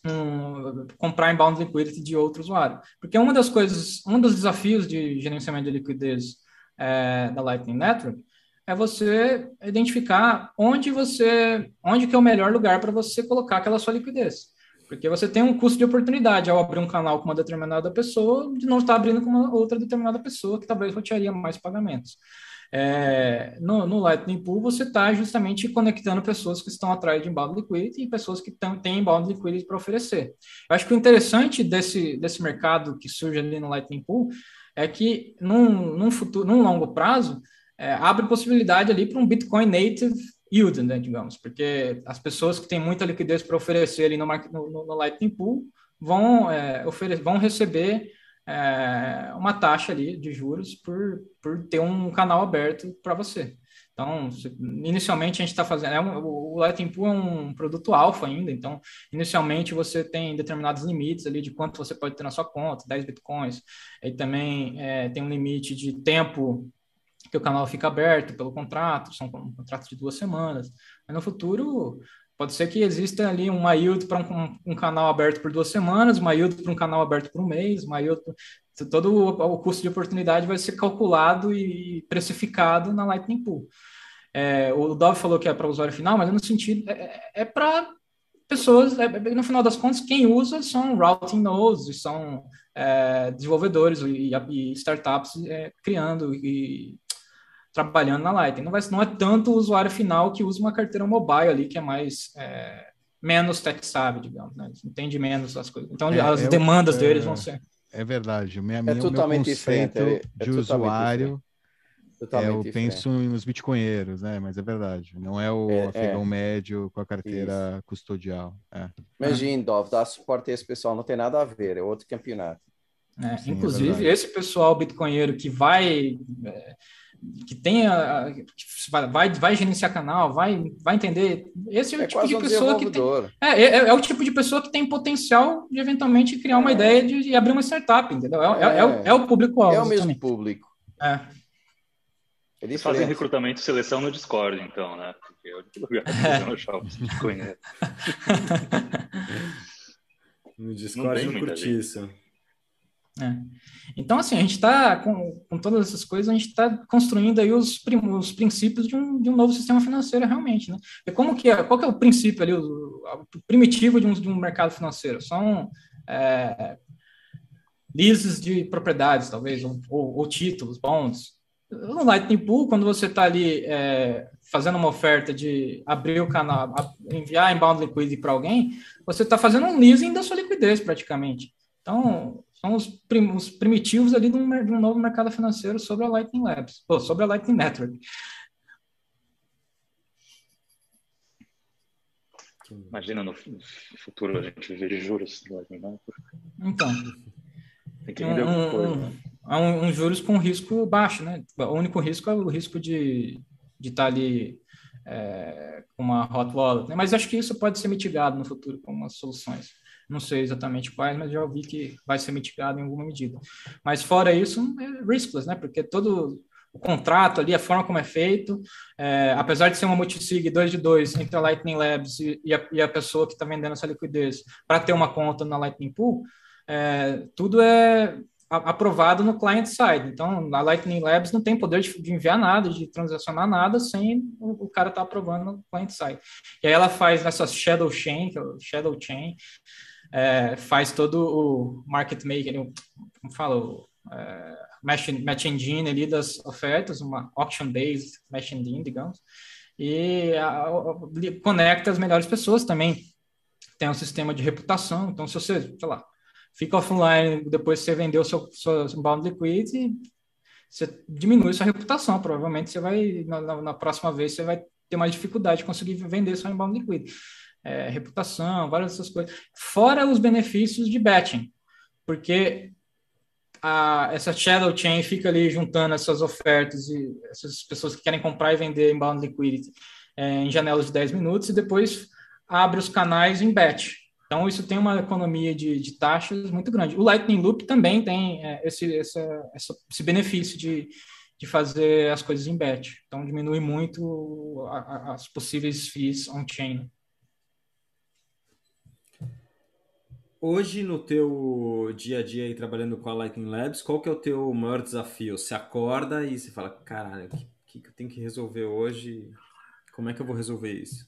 um, comprar inbound liquidity de outro usuário. Porque uma das coisas, um dos desafios de gerenciamento de liquidez é, da Lightning Network é você identificar onde você, onde que é o melhor lugar para você colocar aquela sua liquidez. Porque você tem um custo de oportunidade ao abrir um canal com uma determinada pessoa de não estar abrindo com uma outra determinada pessoa que talvez rotearia mais pagamentos. É, no, no, Lightning Pool, você está justamente conectando pessoas que estão atrás de inbound liquidity e pessoas que tão, têm inbound liquidity para oferecer. Eu acho que o interessante desse, desse mercado que surge ali no Lightning Pool é que, num, num, futuro, num longo prazo, é, abre possibilidade ali para um Bitcoin native yield, né, digamos, porque as pessoas que têm muita liquidez para oferecer ali no, no, no, Lightning Pool vão, é, vão receber é, uma taxa ali de juros por, por ter um canal aberto para você. Então, inicialmente a gente está fazendo. É um, o Lightning Pool é um produto alfa ainda, então, inicialmente você tem determinados limites ali de quanto você pode ter na sua conta, 10 bitcoins. Aí também é, tem um limite de tempo que o canal fica aberto pelo contrato, são contratos de duas semanas. Mas no futuro, Pode ser que exista ali uma yield para um, um, canal aberto por duas semanas, uma yield para um canal aberto por um mês, uma yield. Todo o, o custo de oportunidade vai ser calculado e precificado na Lightning Pool. É, o Dove falou que é para usuário final, mas no sentido é, é, é para pessoas, é, é, no final das contas, quem usa são routing nodes, são é, desenvolvedores e, e startups criando e trabalhando na Lightning. Não, vai, não é tanto o usuário final que usa uma carteira mobile ali, que é mais é, menos tech savvy, digamos, né? entende menos as coisas. Então, é, as é demandas deles vão ser. É verdade. Minha, é totalmente diferente. É, de usuário. eu diferente. penso nos bitcoinheiros, né? Mas é verdade. Não é o é, afegão é. médio com a carteira Isso. custodial. É. Imagina, Dov, dar suporte a esse pessoal não tem nada a ver, é outro campeonato. É, Sim, inclusive, esse pessoal bitcoinheiro que vai que tenha que vai, vai gerenciar canal, vai, vai entender. Esse é o é tipo de um pessoa que tem, é, é, é, é, o tipo de pessoa que tem potencial de eventualmente criar uma é. ideia de, de, abrir uma startup, entendeu? É, é, o, é o público-alvo. É o mesmo público. É. Eles fazem recrutamento e seleção no Discord, então, né? Porque é o lugar que (laughs) (laughs) eu achar Bitcoin. No Discord não, não curti isso. É. Então, assim, a gente está, com, com todas essas coisas, a gente está construindo aí os, prim, os princípios de um, de um novo sistema financeiro, realmente, né? E como que é, qual que é o princípio ali, o, o primitivo de um, de um mercado financeiro? São é, leases de propriedades, talvez, ou, ou, títulos, bonds. No Lightning Pool, quando você está ali é, fazendo uma oferta de abrir o canal, enviar inbound liquidity para alguém, você está fazendo um leasing da sua liquidez, praticamente. Então, são os, prim, os primitivos ali de um, de um, novo mercado financeiro sobre a Lightning Labs, ou sobre a Lightning Network. Imagina no futuro a gente ver juros do Lightning Network. Então. Tem que vender um, coisa. Né? Um, um, juros com risco baixo, né? O único risco é o risco de de estar tá ali é, com uma hot wallet, né? mas acho que isso pode ser mitigado no futuro com umas soluções não sei exatamente quais, mas já ouvi que vai ser mitigado em alguma medida. Mas fora isso, é riskless, né? Porque todo o contrato ali, a forma como é feito, é, apesar de ser uma multisig 2 de 2 entre a Lightning Labs e, e, a, e a, pessoa que está vendendo essa liquidez para ter uma conta na Lightning Pool, é, tudo é aprovado no client side. Então, a Lightning Labs não tem poder de, de enviar nada, de transacionar nada sem o, o cara estar tá aprovando no client side. E aí ela faz essa shadow chain, que é o shadow chain, é, faz todo o market making, como falo, é, match, match engine ali das ofertas, uma auction based match engine, digamos, e a, a, conecta as melhores pessoas também. Tem um sistema de reputação, então se você, sei lá, fica offline depois você vendeu seu, seu inbound liquidity, você diminui sua reputação, provavelmente você vai, na, na, próxima vez, você vai ter mais dificuldade de conseguir vender seu inbound liquidity é, reputação, várias dessas coisas. Fora os benefícios de betting, porque a, essa shadow chain fica ali juntando essas ofertas e essas pessoas que querem comprar e vender inbound liquidity é, em janelas de 10 minutos e depois abre os canais em bet. Então, isso tem uma economia de, de taxas muito grande. O Lightning Loop também tem é, esse, esse benefício de, de fazer as coisas em bet. Então, diminui muito a, a, as possíveis fees on-chain. Hoje, no teu dia a dia aí trabalhando com a Lightning Labs, qual que é o teu maior desafio? Você acorda e você fala, caralho, o que, que eu tenho que resolver hoje? Como é que eu vou resolver isso?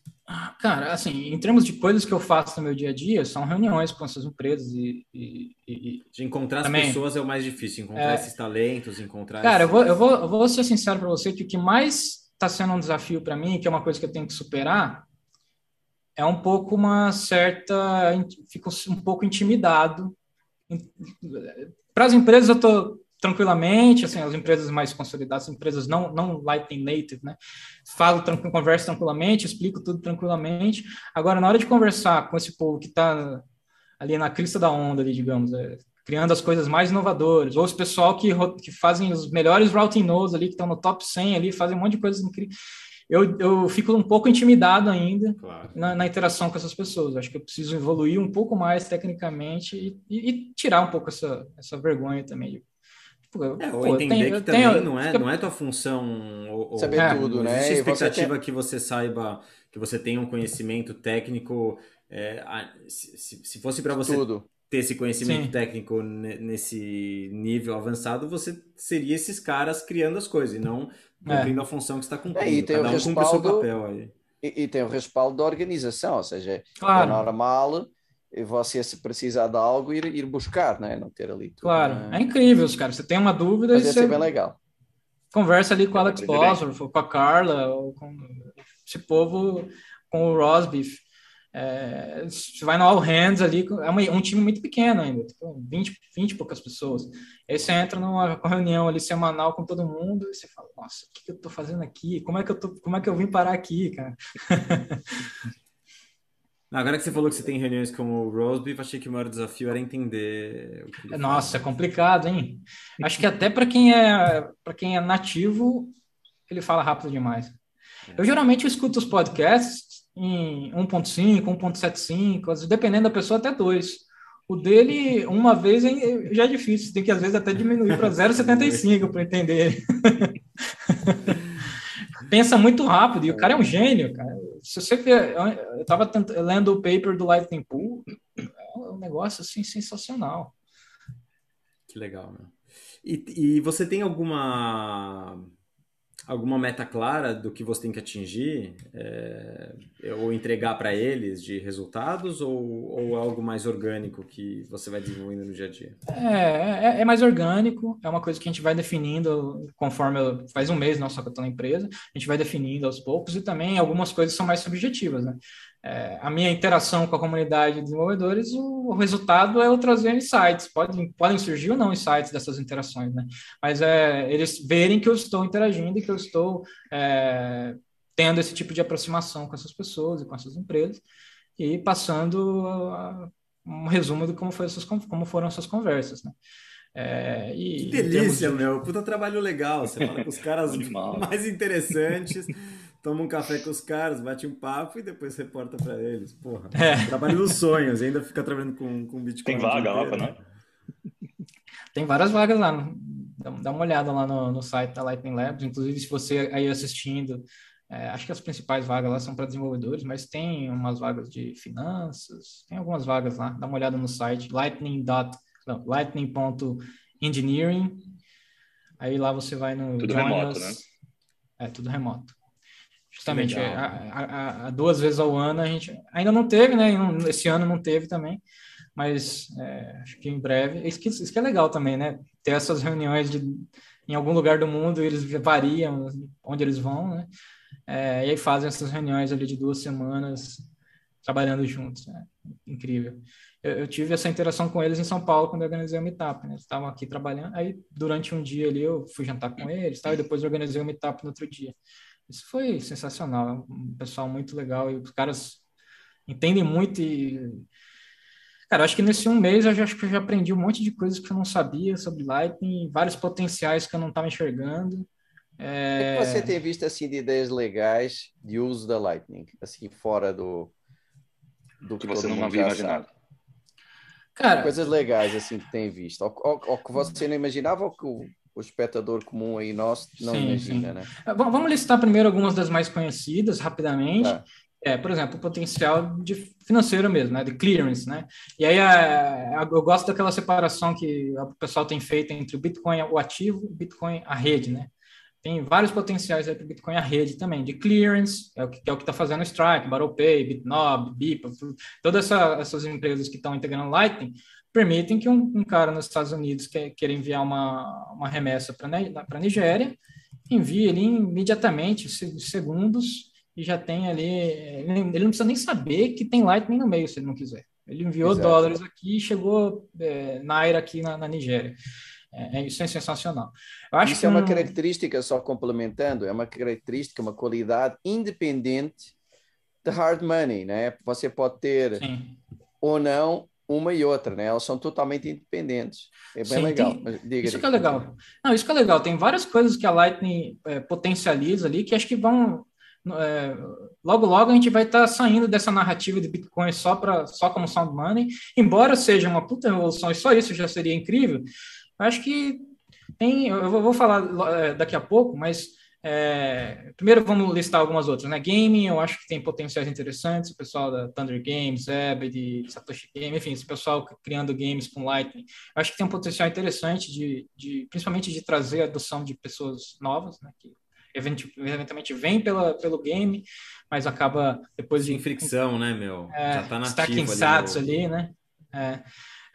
Cara, assim, em termos de coisas que eu faço no meu dia a dia, são reuniões com essas empresas e. e, e de encontrar também, as pessoas é o mais difícil, encontrar é, esses talentos, encontrar. Cara, esses... eu, vou, eu, vou, eu vou ser sincero para você que o que mais está sendo um desafio para mim, que é uma coisa que eu tenho que superar, é um pouco uma certa. Fico um pouco intimidado. Para as empresas, eu estou tranquilamente, assim, as empresas mais consolidadas, empresas não, não Lightning Native, né? Falo, tranquilo, converso tranquilamente, explico tudo tranquilamente. Agora, na hora de conversar com esse povo que está ali na crista da onda, ali, digamos, é, criando as coisas mais inovadoras, ou os pessoal que, que fazem os melhores routing nodes ali, que estão no top 100 ali, fazem um monte de coisas incríveis. Eu, eu fico um pouco intimidado ainda claro. na, na, interação com essas pessoas. Acho que eu preciso evoluir um pouco mais tecnicamente e, e, e tirar um pouco essa, essa vergonha também Tipo, é, ou entender que também não, é, não é tua função ou, saber é, tudo, né? Existe expectativa você tem... que você saiba, que você tenha um conhecimento técnico. É, se, se fosse para você tudo. ter esse conhecimento Sim. técnico nesse nível avançado, você seria esses caras criando as coisas e não cumprindo é. a função que está cumprindo. É, e tem Cada o um respaldo, cumpre o seu papel aí. E, e, tem o respaldo da organização, ou seja, é claro. é normal você se precisar de algo ir, ir buscar, né? Não ter ali. Tudo, claro, né? é incrível, os caras. Você tem uma dúvida Mas e você bem legal. conversa ali com o Alex Bosworth, com a Carla, ou com esse povo, com o Rosbeef. É, você vai no All Hands ali, é uma, um time muito pequeno ainda, tipo, 20, 20 e poucas pessoas. Aí você entra numa reunião ali semanal com todo mundo e você fala, nossa, o que, que eu tô fazendo aqui? Como é que eu tô, como é que eu vim parar aqui, cara? (laughs) Agora que você falou que você tem reuniões como o Rosebeef, achei que o maior desafio era entender. Nossa, fala. é complicado, hein? Acho que até para quem é para quem é nativo, ele fala rápido demais. É. Eu geralmente escuto os podcasts em 1.5, 1.75, dependendo da pessoa até 2. O dele, uma vez já é difícil, tem que às vezes até diminuir para 0,75 para entender. (laughs) pensa muito rápido, e o cara é um gênio, cara. Se você ver, eu estava lendo o paper do Lightning Pool, é um negócio assim sensacional. Que legal, meu. E, e você tem alguma alguma meta clara do que você tem que atingir é, ou entregar para eles de resultados ou, ou algo mais orgânico que você vai desenvolvendo no dia a dia? É, é, é mais orgânico, é uma coisa que a gente vai definindo conforme faz um mês nossa que eu estou na empresa, a gente vai definindo aos poucos e também algumas coisas são mais subjetivas, né? É, a minha interação com a comunidade de desenvolvedores, o, o, resultado é eu trazer insights. Podem, podem surgir ou não insights dessas interações, né? Mas é eles verem que eu estou interagindo e que eu estou é, tendo esse tipo de aproximação com essas pessoas e com essas empresas e passando a, um resumo de como, foi essas, como foram essas conversas, né? É, e, que delícia, de... meu. Puta trabalho legal. Você fala com os caras (laughs) mais interessantes toma um café com os caras, bate um papo e depois reporta para eles. Porra, é. trabalho dos sonhos, ainda fica trabalhando com, com Bitcoin. Tem vaga lá não? Tem várias vagas lá. Dá uma olhada lá no, no site da Lightning Labs. Inclusive, se você aí assistindo, é, acho que as principais vagas lá são para desenvolvedores, mas tem umas vagas de finanças, tem algumas vagas lá. Dá uma olhada no site lightning. Não, lightning.engineering. Aí lá você vai no. Tudo remoto, né? É, tudo remoto. Justamente, é, a, a, a, duas vezes ao ano a gente ainda não teve, né? Esse ano não teve também, mas é, acho que em breve. Isso que, isso que é legal também, né? Ter essas reuniões de, em algum lugar do mundo, eles variam onde eles vão, né? É, e aí fazem essas reuniões ali de duas semanas trabalhando juntos. Né? Incrível. Eu, eu, tive essa interação com eles em São Paulo quando eu organizei o Meetup, né? Eles estavam aqui trabalhando, aí durante um dia ali eu fui jantar com eles, tá? e depois organizei o Meetup no outro dia. Isso foi sensacional, é um pessoal muito legal e os caras entendem muito e Cara, acho que nesse um mês eu já, acho que eu já aprendi um monte de coisas que eu não sabia sobre Lightning, vários potenciais que eu não estava enxergando. É... O que você tem visto assim de ideias legais de uso da Lightning, assim fora do do que, que você não havia imaginado? Cara, coisas legais assim que tem visto, ou, ou, ou que você não imaginava ou que o espectador comum aí nosso não sim, imagina, sim. né? É, vamos listar primeiro algumas das mais conhecidas, rapidamente. Tá. É, por exemplo, o potencial de financeiro mesmo, né, de clearance, né? E aí a, a, eu gosto daquela separação que o pessoal tem feito entre o Bitcoin o ativo e o Bitcoin a rede, né? tem vários potenciais para o Bitcoin a rede também, de clearance, é o que é o que está fazendo o Strike, BattlePay, Bitnob, Bipa, todas essa, essas empresas que estão integrando Lightning permitem que um, um, cara nos Estados Unidos que queira enviar uma, uma remessa para a Nigéria, envie ali imediatamente, segundos, e já tem ali. Ele, ele, não precisa nem saber que tem Lightning no meio, se ele não quiser. Ele enviou Exato. dólares aqui e chegou é, Naira aqui na, na Nigéria. É, é, isso é sensacional. isso que é uma um... característica, só complementando, é uma característica, uma qualidade independente de hard money, né? Você pode ter Sim. ou não uma e outra, né? Elas são totalmente independentes. É bem Sim, legal. Tem... Diga, isso que é legal. Não, isso que é legal. Tem várias coisas que a Lightning é, potencializa ali que acho que vão é, logo logo a gente vai estar tá saindo dessa narrativa de Bitcoin só para só como sound money, embora seja uma puta revolução e só isso já seria incrível. Acho que tem, eu vou falar é, daqui a pouco, mas é, primeiro vamos listar algumas outras, né? Gaming, eu acho que tem potenciais interessantes, o pessoal da Thunder Games, Ebed, Satoshi Game, enfim, esse pessoal criando games com Lightning, eu acho que tem um potencial interessante de, de principalmente de trazer a adoção de pessoas novas, né? Que eventualmente vem pela, pelo game, mas acaba depois Sem de... fricção, né, meu? É, Já tá nativo ali, ali, né? É,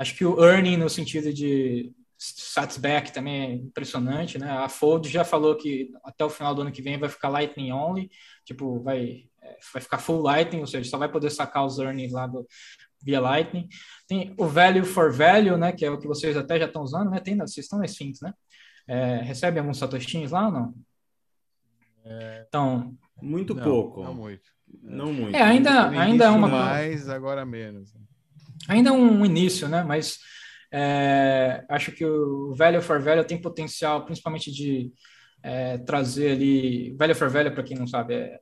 acho que o earning no sentido de Satsback também é impressionante, né? A Fold já falou que até o final do ano que vem vai ficar Lightning only, tipo, vai, é, vai ficar full Lightning, ou seja, só vai poder sacar os earnings lá do, via Lightning. Tem o Value for Value, né? Que é o que vocês até já estão usando, né? Tem, vocês estão nas Sphinx, né? É, recebe alguns satoshinhos lá ou não? É... Então. Muito não, pouco. Não muito. Não muito. É, ainda, ainda é uma. Mais, agora menos. Ainda é um início, né? Mas é, acho que o Value for Value tem potencial, principalmente de é, trazer ali. Value for Value, para quem não sabe, é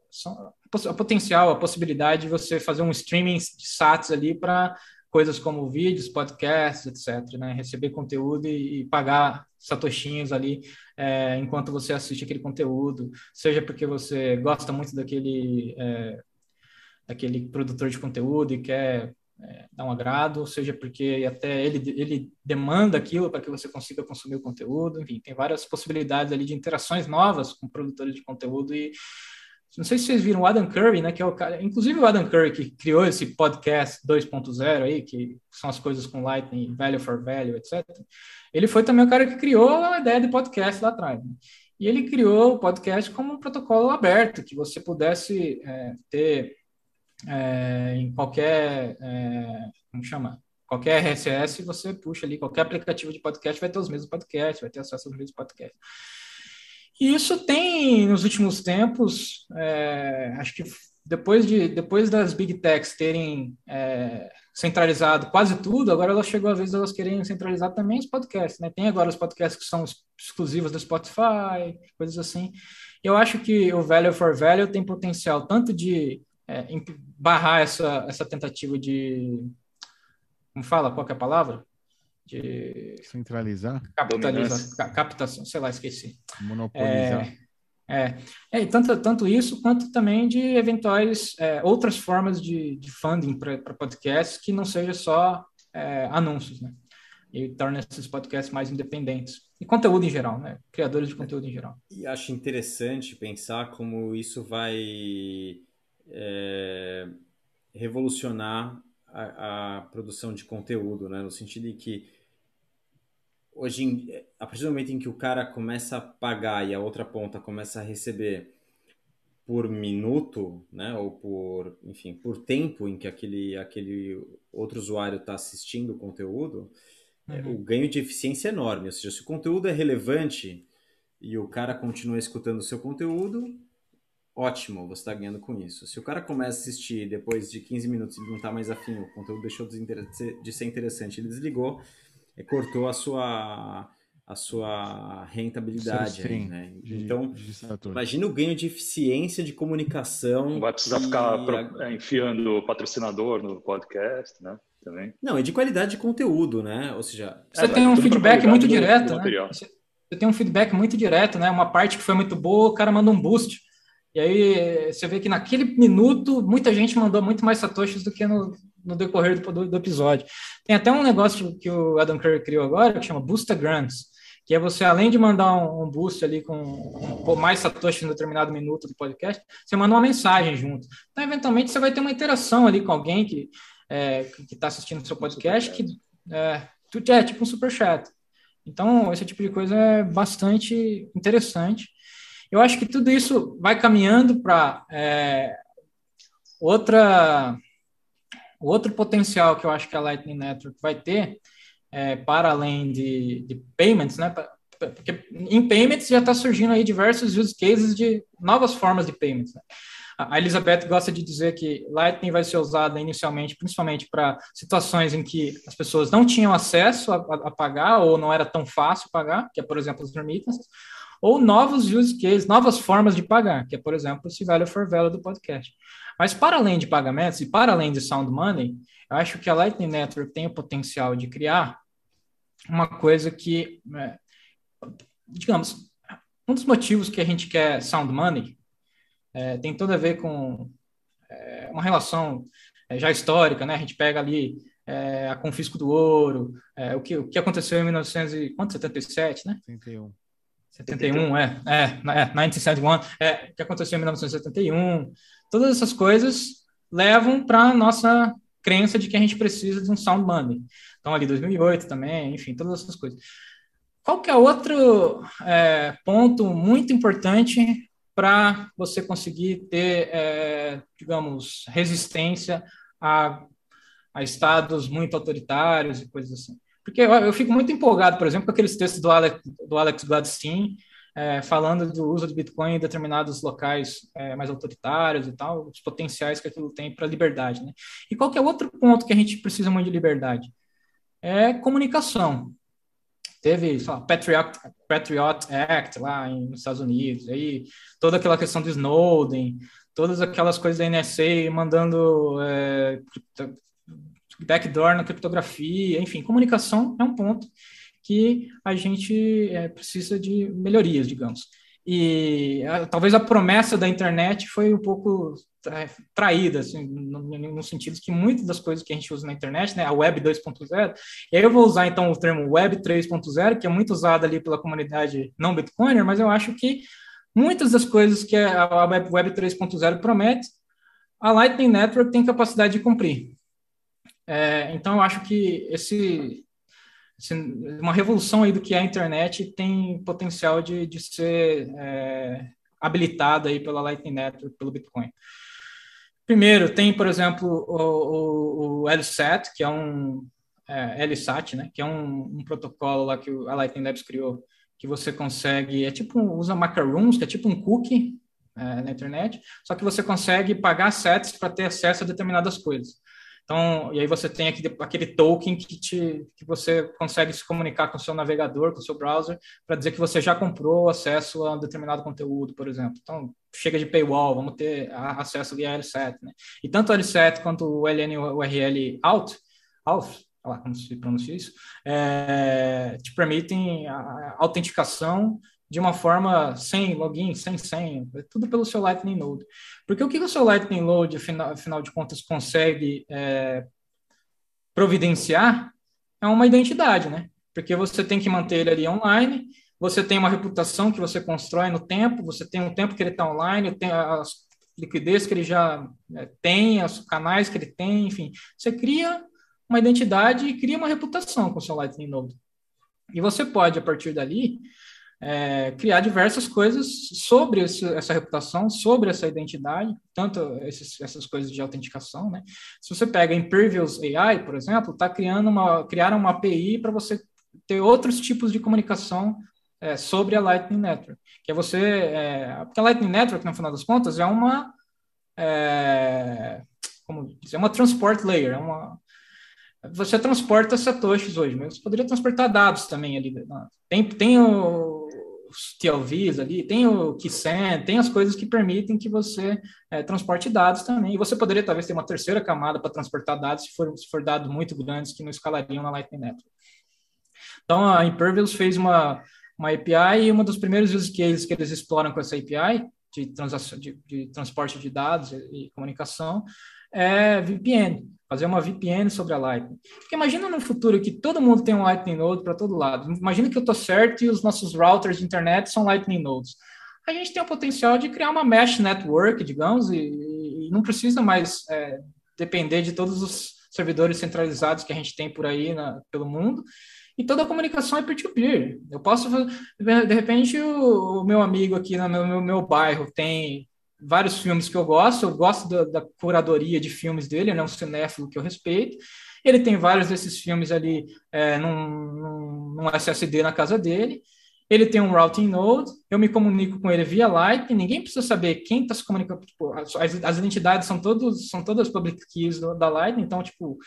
a potencial, a possibilidade de você fazer um streaming de SATs ali para coisas como vídeos, podcasts, etc. Né? Receber conteúdo e, e pagar satoshinhos ali é, enquanto você assiste aquele conteúdo, seja porque você gosta muito daquele, é, daquele produtor de conteúdo e quer é, dar um agrado, seja porque até ele, ele demanda aquilo para que você consiga consumir o conteúdo, enfim, tem várias possibilidades ali de interações novas com produtores de conteúdo e não sei se vocês viram o Adam Curry, né, que é o cara, inclusive o Adam Curry que criou esse podcast 2.0 aí, que são as coisas com Lightning, Value for Value, etc. Ele foi também o cara que criou a ideia de podcast lá atrás. Né? E ele criou o podcast como um protocolo aberto, que você pudesse é, ter é, em qualquer, é, como chama? Qualquer RSS, você puxa ali, qualquer aplicativo de podcast vai ter os mesmos podcasts, vai ter acesso aos mesmos podcasts. E isso tem, nos últimos tempos, é, acho que depois, de, depois das big techs terem é, centralizado quase tudo, agora ela chegou a vez elas querem centralizar também os podcasts, né? Tem agora os podcasts que são exclusivos do Spotify, coisas assim. Eu acho que o Value for Value tem potencial tanto de é, barrar essa, essa tentativa de. Como fala? Qual é a palavra? de centralizar, capitalizar, captação, sei lá, esqueci. Monopolizar. É, é, é tanto, tanto isso quanto também de eventuais é, outras formas de, de funding para podcasts que não seja só é, anúncios, né? E torna esses podcasts mais independentes. E conteúdo em geral, né? Criadores de conteúdo em geral. E acho interessante pensar como isso vai é, revolucionar a, a, produção de conteúdo, né? No sentido de que hoje, em, a partir do momento em que o cara começa a pagar e a outra ponta começa a receber por minuto, né, ou por, enfim, por tempo em que aquele, aquele outro usuário está assistindo o conteúdo, é, uhum. o ganho de eficiência é enorme. Ou seja, se o conteúdo é relevante e o cara continua escutando o seu conteúdo, ótimo, você está ganhando com isso. Se o cara começa a assistir depois de 15 minutos e não está mais afim, o conteúdo deixou de ser interessante, ele desligou, cortou a sua a sua rentabilidade. Aí, né? Então, imagina o ganho de eficiência de comunicação. Não vai precisar ficar é, enfiando patrocinador no podcast, né? Também. Não, e de qualidade de conteúdo, né? Ou seja, você é, tem um feedback muito direto, né? Você tem um feedback muito direto, né? Uma parte que foi muito boa, o cara manda um boost. E aí você vê que naquele minuto muita gente mandou muito mais satoshis do que no, no decorrer do, do, do, episódio. Tem até um negócio que o Adam Curry criou agora que chama Boosta Grants, que é você, além de mandar um, um boost ali com, mais satoshi em determinado minuto do podcast, você manda uma mensagem junto. Então, eventualmente, você vai ter uma interação ali com alguém que é, está assistindo o seu podcast, que é, é tipo um super chat. Então, esse tipo de coisa é bastante interessante. Eu acho que tudo isso vai caminhando para é, outra outro potencial que eu acho que a Lightning Network vai ter é, para além de, de payments, né? Porque em payments já está surgindo aí diversos use cases de novas formas de payments. Né? A Elizabeth gosta de dizer que Lightning vai ser usada inicialmente, principalmente para situações em que as pessoas não tinham acesso a, a, pagar ou não era tão fácil pagar, que é, por exemplo, as remittances, ou novos use cases, novas formas de pagar, que é, por exemplo, esse value for value do podcast. Mas para além de pagamentos e para além de sound money, eu acho que a Lightning Network tem o potencial de criar uma coisa que, é, digamos, um dos motivos que a gente quer sound money é, tem tudo a ver com é, uma relação é, já histórica, né? A gente pega ali é, a confisco do ouro, é, o, que, o que aconteceu em 1977, né? 71. 71, é, é, é 1971, é, o que aconteceu em 1971, todas essas coisas levam para a nossa crença de que a gente precisa de um sound money. Então, ali 2008 também, enfim, todas essas coisas. Qual que é outro é, ponto muito importante para você conseguir ter, é, digamos, resistência a, a, estados muito autoritários e coisas assim? Porque eu, eu, fico muito empolgado, por exemplo, com aqueles textos do Alex, do Alex Gladstein, é, falando do uso de Bitcoin em determinados locais é, mais autoritários e tal, os potenciais que aquilo tem para a liberdade. Né? E qual é outro ponto que a gente precisa muito de liberdade? É comunicação. Teve lá, Patriot, Patriot Act lá nos Estados Unidos, aí toda aquela questão de Snowden, todas aquelas coisas da NSA mandando é, backdoor na criptografia, enfim, comunicação é um ponto que a gente é, precisa de melhorias, digamos. E a, talvez a promessa da internet foi um pouco é, traída, assim, no, no, sentido que muitas das coisas que a gente usa na internet, né, a Web 2.0, e aí eu vou usar então o termo Web 3.0, que é muito usado ali pela comunidade não Bitcoiner, mas eu acho que muitas das coisas que a Web 3.0 promete, a Lightning Network tem capacidade de cumprir. É, então, eu acho que esse, uma revolução aí do que é a internet tem potencial de, de ser é, habilitada aí pela Lightning Network, pelo Bitcoin. Primeiro, tem, por exemplo, o, o, o LSAT, que é um é, LSAT, né, que é um, um, protocolo lá que a Lightning Labs criou, que você consegue, é tipo, usa macaroons, que é tipo um cookie é, na internet, só que você consegue pagar sets para ter acesso a determinadas coisas. Então, e aí você tem aquele, aquele token que, te, que você consegue se comunicar com o seu navegador, com o seu browser, para dizer que você já comprou acesso a um determinado conteúdo, por exemplo. Então, chega de paywall, vamos ter acesso ali a L7, né? E tanto o L7 quanto o LNURL out, out lá, como se pronuncia isso, é, te permitem a autenticação de uma forma sem login, sem senha, é tudo pelo seu Lightning Node. Porque o que o seu Lightning Node, afinal, afinal de contas, consegue é, providenciar é uma identidade, né? Porque você tem que manter ele ali online, você tem uma reputação que você constrói no tempo, você tem o tempo que ele está online, tem a liquidez que ele já é, tem, os canais que ele tem, enfim. Você cria uma identidade e cria uma reputação com o seu Lightning Node. E você pode, a partir dali, é, criar diversas coisas sobre esse, essa reputação, sobre essa identidade, tanto esses, essas coisas de autenticação, né? Se você pega Impervious AI, por exemplo, está criando uma, criaram uma API para você ter outros tipos de comunicação é, sobre a Lightning Network, que é você, é, porque a Lightning Network, no final das contas, é uma, é, como dizer, é uma transport layer, é uma, você transporta satoshis hoje, mas você poderia transportar dados também ali. Né? Tem, tem o, os TLVs ali, tem o Keysen, tem as coisas que permitem que você é, transporte dados também. E você poderia talvez ter uma terceira camada para transportar dados se for, se for dados muito grandes que não escalariam na Lightning Network. Então a Impervious fez uma, uma API e uma dos primeiros use cases que eles exploram com essa API de, de, de transporte de dados e, e comunicação é VPN, fazer uma VPN sobre a Lightning. Porque imagina no futuro que todo mundo tem um Lightning Node para todo lado. Imagina que eu estou certo e os nossos routers de internet são Lightning Nodes. A gente tem o potencial de criar uma mesh network, digamos, e, e não precisa mais é, depender de todos os servidores centralizados que a gente tem por aí na, pelo mundo. E toda a comunicação é peer-to-peer. Eu posso, de repente, o, o meu amigo aqui no meu, meu, meu bairro tem vários filmes que eu gosto, eu gosto da, da curadoria de filmes dele, ele é um cinéfilo que eu respeito. Ele tem vários desses filmes ali é, num, num, num, SSD na casa dele. Ele tem um routing node, eu me comunico com ele via Lightning, ninguém precisa saber quem está se comunicando. Tipo, as, as, identidades são, todos, são todas public keys do, da Lightning, então, tipo,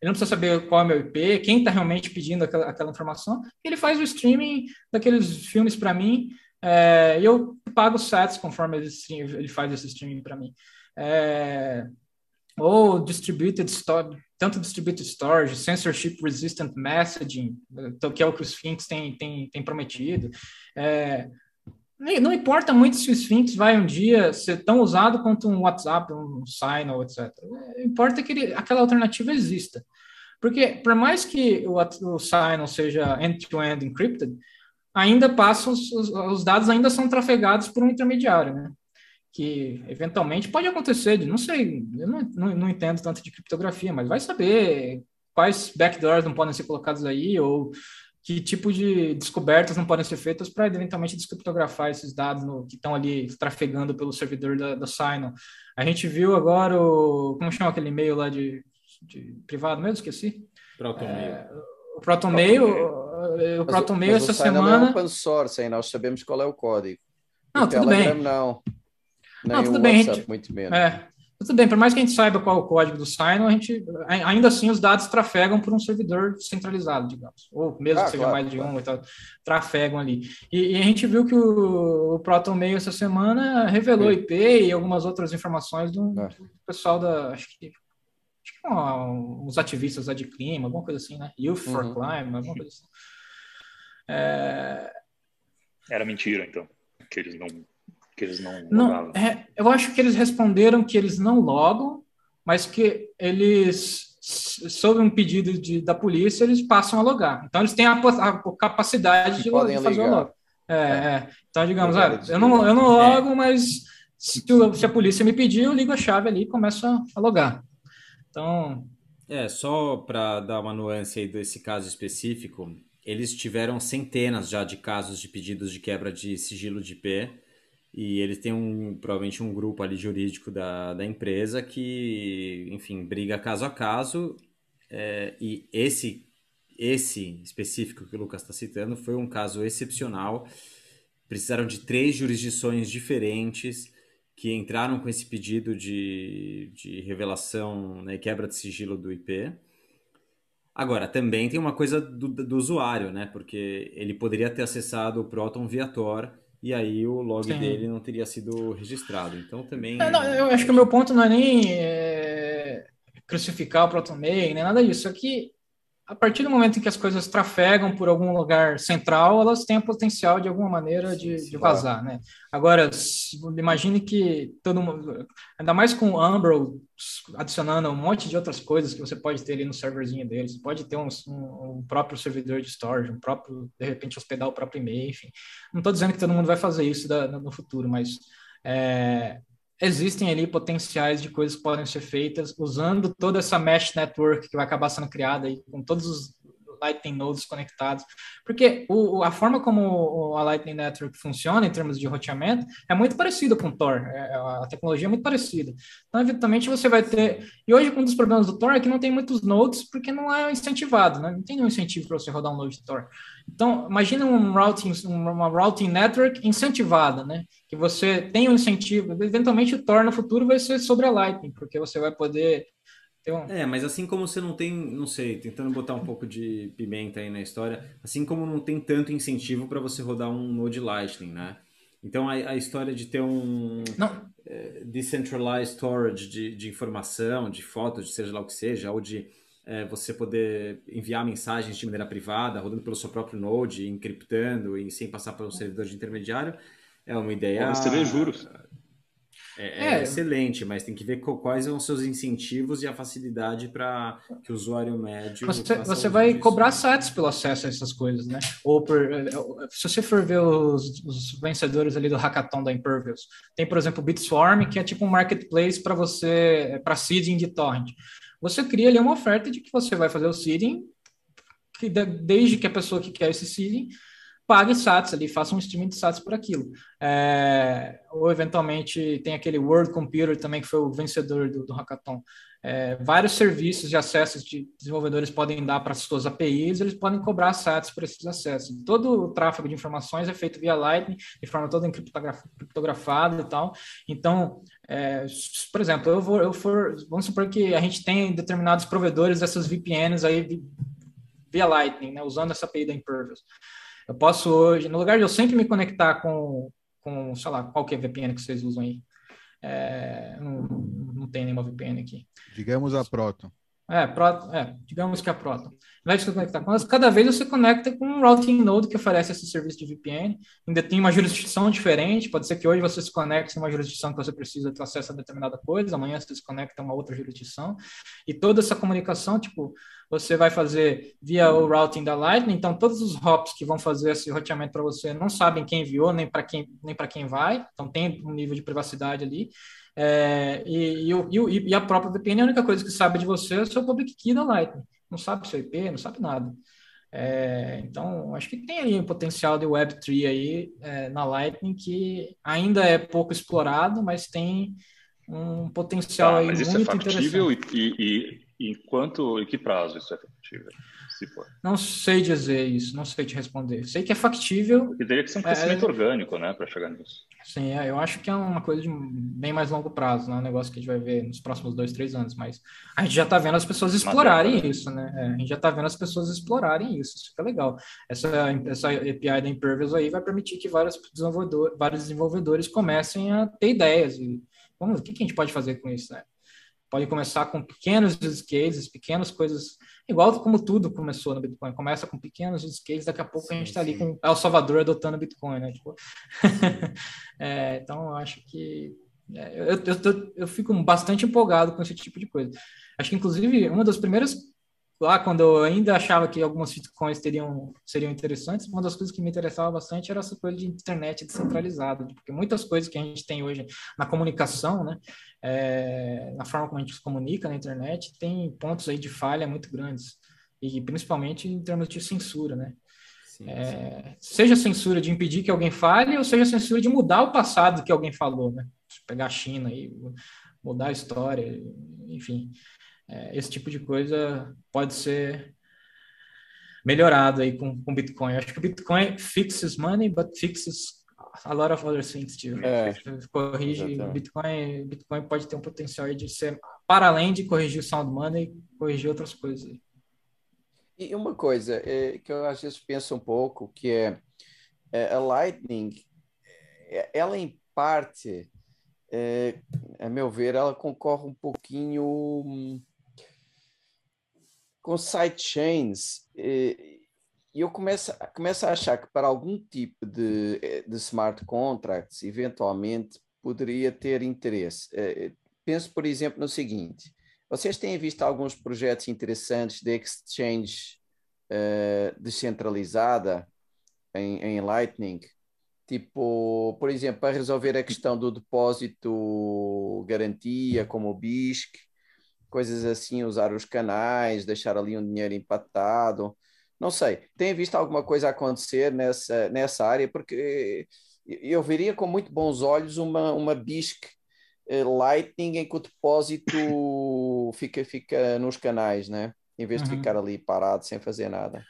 ele não precisa saber qual é o meu IP, quem está realmente pedindo aquela, aquela informação. Ele faz o streaming daqueles filmes para mim é, eu pago sets conforme ele, ele faz esse streaming para mim. É, ou distributed storage, tanto distributed storage, censorship resistant messaging, então, que é o que o Sphinx tem, tem, tem prometido. É, não importa muito se o Sphinx vai um dia ser tão usado quanto um WhatsApp, um Signal, etc. Importa que ele, aquela alternativa exista. Porque, por mais que o, o Signal seja end-to-end -end encrypted, ainda passam, os, os, dados ainda são trafegados por um intermediário, né? Que eventualmente pode acontecer, de, não sei, eu não, não, não, entendo tanto de criptografia, mas vai saber quais backdoors não podem ser colocados aí, ou que tipo de descobertas não podem ser feitas para eventualmente descriptografar esses dados no, que estão ali trafegando pelo servidor da, da Signal. A gente viu agora o. Como chama aquele e-mail lá de, de privado mesmo? Esqueci. Protonmail. É, o Protonmail, o Protonmail essa semana. Não é open source, hein? nós sabemos qual é o código. Não, o tudo Telegram, bem. Não. Nem não, tudo bem. WhatsApp, gente... muito menos. É, tudo bem, por mais que a gente saiba qual é o código do Signal, a gente, ainda assim os dados trafegam por um servidor centralizado, digamos. Ou mesmo ah, que seja claro, mais de claro. um, então, trafegam ali. E, e, a gente viu que o, o ProtonMail essa semana revelou IP e algumas outras informações do, é. do pessoal da. Acho que uns ativistas lá de clima, alguma coisa assim, né? Youth for uhum. Climate, alguma coisa assim. É... Era mentira, então, que eles não que eles não, não é, Eu acho que eles responderam que eles não logam, mas que eles, sob um pedido de, da polícia, eles passam a logar. Então, eles têm a, a capacidade de, de, fazer o log. É, é. é. Então, digamos, ah, eu, não, eu não é. logo, mas se, se, a polícia me pedir, eu ligo a chave ali e começo a, a logar. Então. É, só para dar uma nuance aí desse caso específico, eles tiveram centenas já de casos de pedidos de quebra de sigilo de IP e eles têm um, provavelmente um grupo ali jurídico da, da empresa que, enfim, briga caso a caso. É, e esse, esse específico que o Lucas está citando foi um caso excepcional. Precisaram de três jurisdições diferentes que entraram com esse pedido de, de revelação, né, quebra de sigilo do IP. Agora, também tem uma coisa do, do usuário, né? Porque ele poderia ter acessado o Proton via Tor e aí o log Sim. dele não teria sido registrado. Então também. É, não, eu acho que o meu ponto não é nem é, crucificar o ProtonMail, nem nada disso. É que a partir do momento em que as coisas trafegam por algum lugar central, elas têm o potencial de alguma maneira de, de vazar, né? Agora, imagine que todo mundo, ainda mais com o Umbro adicionando um monte de outras coisas que você pode ter ali no serverzinho deles, pode ter um, um, um, próprio servidor de storage, um próprio, de repente, hospedar o próprio e-mail, enfim. Não estou dizendo que todo mundo vai fazer isso da, no futuro, mas é, existem ali potenciais de coisas que podem ser feitas usando toda essa mesh network que vai acabar sendo criada aí com todos os Lightning Nodes conectados, porque o, a forma como a Lightning Network funciona em termos de roteamento é muito parecida com o Tor, é, a tecnologia é muito parecida. Então, eventualmente, você vai ter. E hoje, um dos problemas do Tor é que não tem muitos nodes, porque não é incentivado, né? não tem nenhum incentivo para você rodar um node de Tor. Então, imagina um routing, uma routing network incentivada, né? Que você tem um incentivo. Eventualmente, o Tor no futuro vai ser sobre a Lightning, porque você vai poder um... É, mas assim como você não tem, não sei, tentando botar um pouco de pimenta aí na história, assim como não tem tanto incentivo para você rodar um Node Lightning, né? Então a, a história de ter um é, decentralized storage de, de informação, de fotos, de seja lá o que seja, ou de é, você poder enviar mensagens de maneira privada, rodando pelo seu próprio Node, encriptando e sem passar por um servidor de intermediário, É uma ideia. Receber juros. É, é, é, excelente, mas tem que ver quais são os seus incentivos e a facilidade para que o usuário médio. Você, você vai disso. cobrar sats pelo acesso a essas coisas, né? Ou por, se você for ver os, os vencedores ali do hackathon da Impervious, tem, por exemplo, o Bitswarm, que é tipo um marketplace para você, para seeding de torrent. Você cria ali uma oferta de que você vai fazer o seeding, que desde que a pessoa que quer esse seeding pague SATs ali, faça um streaming de SATs por aquilo. É, ou eventualmente tem aquele World Computer também, que foi o vencedor do, do hackathon. É, vários serviços de acesso de desenvolvedores podem dar para as suas APIs, eles podem cobrar SATs por esses acessos. Todo o tráfego de informações é feito via Lightning, de forma toda criptografada e tal. Então, é, por exemplo, eu vou, eu for, vamos supor que a gente tem determinados provedores dessas VPNs aí via Lightning, né, usando essa API da Impervious. Eu posso hoje, no lugar de eu sempre me conectar com, com sei lá, qual que é VPN que vocês usam aí? É, não, não tem nenhuma VPN aqui. Digamos a Proton. É, Proton, é, digamos que a Proton. Ao invés de você conectar com elas, cada vez você conecta com um routing node que oferece esse serviço de VPN. Ainda tem uma jurisdição diferente. Pode ser que hoje você se conecte em uma jurisdição que você precisa ter acesso a determinada coisa, amanhã você se conecta a uma outra jurisdição. E toda essa comunicação, tipo, você vai fazer via o routing da Lightning, então todos os hops que vão fazer esse roteamento para você não sabem quem enviou, nem para quem, nem quem vai, então tem um nível de privacidade ali. É, e, e, e, a própria VPN, a única coisa que sabe de você é o seu public key da Lightning. Não sabe seu IP, não sabe nada. É, então, acho que tem aí um potencial de Web3 aí é, na Lightning que ainda é pouco explorado, mas tem um potencial ah, aí mas muito isso é factível e, e, em quanto, em que prazo isso é factível? Se for? Não sei dizer isso, não sei te responder. Sei que é factível. Porque teria que ser um crescimento é, orgânico, né, para chegar nisso. Sim, é, eu acho que é uma coisa de bem mais longo prazo, né? Um negócio que a gente vai ver nos próximos dois, três anos. Mas a gente já está vendo as pessoas explorarem isso, né? É, a gente já está vendo as pessoas explorarem isso. Isso fica legal. Essa, essa API da Impervious aí vai permitir que vários desenvolvedores, vários desenvolvedores comecem a ter ideias. E vamos, o que, que a gente pode fazer com isso, né? pode começar com pequenos use cases, pequenas coisas, igual como tudo começou no Bitcoin. Começa com pequenos use cases, daqui a pouco sim, a gente está ali com El Salvador adotando Bitcoin, né? Tipo, (laughs) é, então, eu acho que é, eu, eu, eu, eu, fico bastante empolgado com esse tipo de coisa. Acho que, inclusive, uma das primeiras lá quando eu ainda achava que algumas bitcoins teriam seriam interessantes, uma das coisas que me interessava bastante era essa coisa de internet descentralizada, porque muitas coisas que a gente tem hoje na comunicação, né, é, na forma como a gente se comunica na internet, tem pontos aí de falha muito grandes e principalmente em termos de censura, né? Sim, é, seja censura de impedir que alguém fale ou seja censura de mudar o passado que alguém falou, né? Pegar a China e mudar a história, enfim é, esse tipo de coisa pode ser melhorado aí com, com Bitcoin. Eu acho que o Bitcoin fixes money, but fixes a lot of other things too. É, corrige Bitcoin, Bitcoin pode ter um potencial de ser para além de corrigir o sound money, corrigir outras coisas. E uma coisa é, que eu às vezes penso um pouco que é, é a Lightning, é, ela em parte, é, a meu ver, ela concorre um pouquinho hum, com sidechains, e eu começo, começo a achar que para algum tipo de, de smart contracts, eventualmente poderia ter interesse. Eh, eh, penso, por exemplo, no seguinte: vocês têm visto alguns projetos interessantes de exchange uh, descentralizada em, em Lightning? Tipo, por exemplo, para resolver a questão do depósito garantia, como o BISC, coisas assim, usar os canais, deixar ali um dinheiro empatado. Não sei, tem visto alguma coisa acontecer nessa, nessa área? Porque eu veria com muito bons olhos uma, uma BISC eh, Lightning em que o depósito (laughs) fica, fica nos canais, né? Em vez de uhum. ficar ali parado sem fazer nada.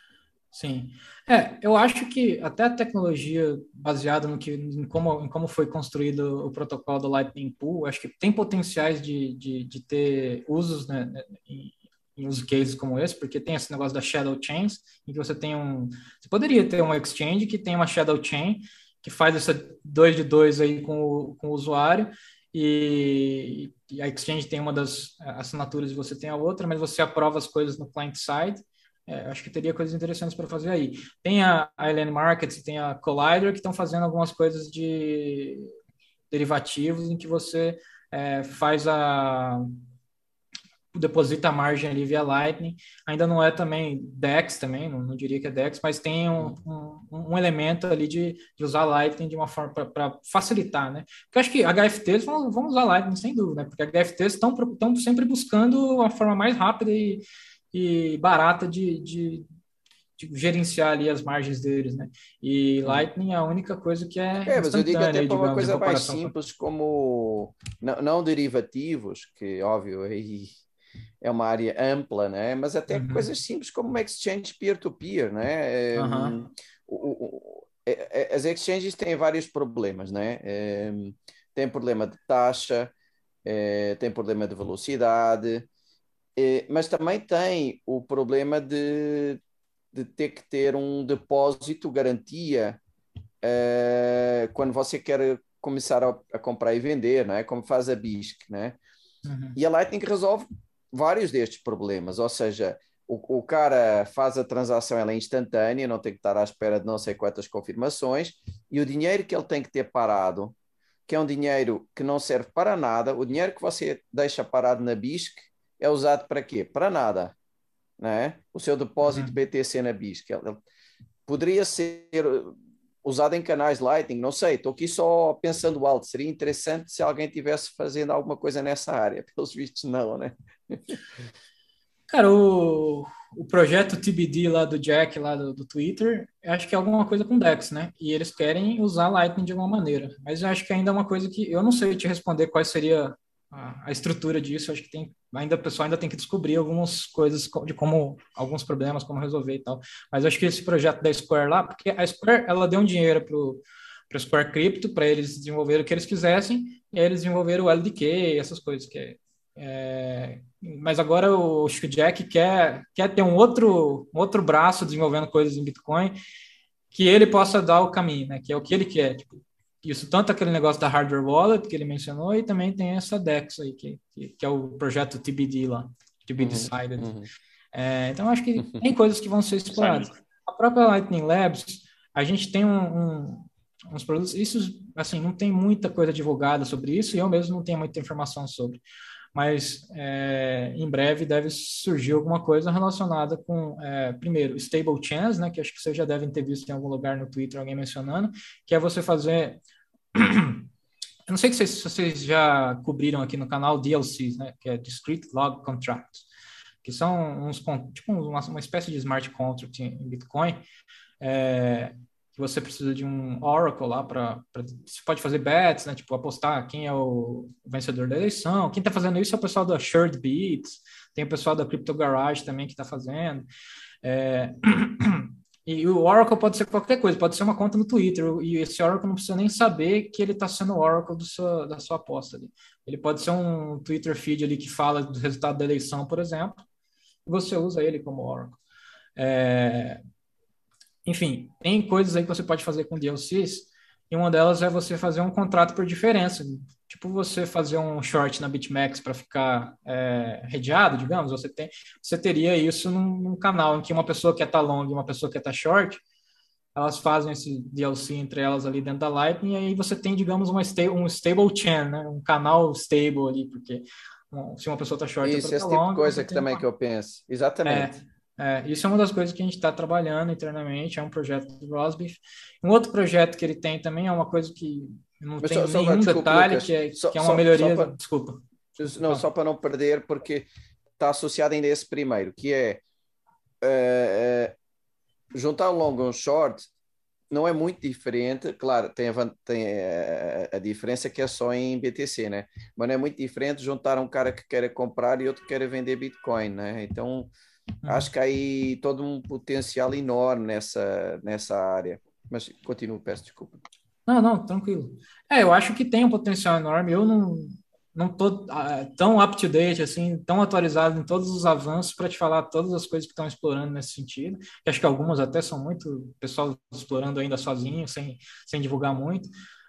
Sim. É, eu acho que até a tecnologia baseada no que, em, como, em como foi construído o protocolo do Lightning Pool, acho que tem potenciais de, de, de ter usos né, né em, em use cases como esse, porque tem esse negócio da shadow chains, em que você tem um... Você poderia ter uma exchange que tem uma shadow chain, que faz essa dois de dois aí com o, com o usuário, e, e a exchange tem uma das assinaturas e você tem a outra, mas você aprova as coisas no client side, é, acho que teria coisas interessantes para fazer aí. Tem a, Ellen Markets, tem a Collider, que estão fazendo algumas coisas de derivativos em que você é, faz a deposita a margem ali via Lightning. Ainda não é também DEX também, não, não diria que é DEX, mas tem um, um, um elemento ali de, de, usar Lightning de uma forma para facilitar, né? Porque eu acho que HFTs vão, vão usar Lightning sem dúvida, né? Porque HFTs estão sempre buscando a forma mais rápida e, e barata de, de, de, gerenciar ali as margens deles, né? E Lightning é a única coisa que é. É, mas eu digo até para uma coisa mais simples, como não, não derivativos, que óbvio aí é uma área ampla, né? Mas até uhum. coisas simples como uma exchange peer-to-peer, -peer, né? Uhum. O, o, as exchanges têm vários problemas, né? É, tem problema de taxa, é, tem problema de velocidade, mas também tem o problema de, de ter que ter um depósito, garantia, é, quando você quer começar a, a, comprar e vender, né? Como faz a BISC, né? Uhum. E a Lightning resolve vários destes problemas, ou seja, o, o, cara faz a transação, ela é instantânea, não tem que estar à espera de não sei quantas confirmações, e o dinheiro que ele tem que ter parado, que é um dinheiro que não serve para nada, o dinheiro que você deixa parado na BISC é usado para quê? Para nada. Né? O seu depósito uhum. BTC na BISC ele, poderia ser usado em canais Lightning, não sei, estou aqui só pensando alto. Seria interessante se alguém tivesse fazendo alguma coisa nessa área. (laughs) Pelos vistos, não, né? Cara, o, o projeto TBD lá do Jack, lá do, do Twitter, acho que é alguma coisa com Dex, né? E eles querem usar Lightning de alguma maneira. Mas eu acho que ainda é uma coisa que eu não sei te responder qual seria a, estrutura disso. Acho que tem ainda o pessoal ainda tem que descobrir algumas coisas de como alguns problemas, como resolver e tal. Mas acho que esse projeto da Square lá, porque a Square ela deu um dinheiro pro para Square Crypto para eles desenvolverem o que eles quisessem e aí eles desenvolveram o LDK, essas coisas que é, é, mas agora o Jack quer, quer ter um outro, um outro braço desenvolvendo coisas em Bitcoin que ele possa dar o caminho, né? Que é o que ele quer. Tipo, isso tanto aquele negócio da hardware wallet que ele mencionou e também tem essa DEX aí que, que, que é o projeto TBD lá, TB uhum, Decided. Uhum. É, então acho que (laughs) tem coisas que vão ser exploradas. A própria Lightning Labs, a gente tem um, um, uns produtos, isso assim não tem muita coisa divulgada sobre isso e eu mesmo não tenho muita informação sobre mas é, em breve deve surgir alguma coisa relacionada com, é, primeiro, stable chance, né, que acho que vocês já devem ter visto em algum lugar no Twitter alguém mencionando, que é você fazer. (clears throat) Eu não sei se vocês já cobriram aqui no canal DLCs, né, que é Discrete Log Contracts, que são uns, tipo uma, uma espécie de smart contract em Bitcoin, é, que você precisa de um Oracle lá para. Você pode fazer bets, né? Tipo, apostar quem é o vencedor da eleição. Quem está fazendo isso é o pessoal da Shared Beats, tem o pessoal da Crypto Garage também que está fazendo. É... (clears throat) E o Oracle pode ser qualquer coisa, pode ser uma conta no Twitter, e esse Oracle não precisa nem saber que ele está sendo o Oracle seu, da sua aposta ali. Ele pode ser um Twitter feed ali que fala do resultado da eleição, por exemplo, e você usa ele como Oracle. É, enfim, tem coisas aí que você pode fazer com DLCs, e uma delas é você fazer um contrato por diferença. Tipo você fazer um short na BitMEX para ficar é, redeado, digamos, você, tem, você teria isso num, num, canal em que uma pessoa quer estar tá long e uma pessoa quer estar tá short, elas fazem esse DLC entre elas ali dentro da Lightning, e aí você tem, digamos, uma sta um stable chain, né? um canal stable ali, porque se uma pessoa está short... Isso, esse tá tipo de coisa que também uma... que eu penso. Exatamente. É, é, isso é uma das coisas que a gente está trabalhando internamente, é um projeto do Rosbif. Um outro projeto que ele tem também é uma coisa que não Mas tem só, nenhum só, detalhe, que, é, só, que é uma melhoria. Pra, desculpa. Não, só para não perder, porque está associado ainda a esse primeiro, que é uh, uh, juntar um long e um short não é muito diferente, claro, tem, a, tem a, a, diferença que é só em BTC, né? Mas não é muito diferente juntar um cara que quer comprar e outro que quer vender Bitcoin, né? Então. Acho que há aí todo um potencial enorme nessa, nessa área. Mas continuo, peço desculpa. Não, não, tranquilo. É, eu acho que tem um potencial enorme. Eu não não tô uh, tão up to date assim, tão atualizado em todos os avanços para te falar todas as coisas que estão explorando nesse sentido. Que acho que algumas até são muito pessoal explorando ainda sozinho, sem sem divulgar muito.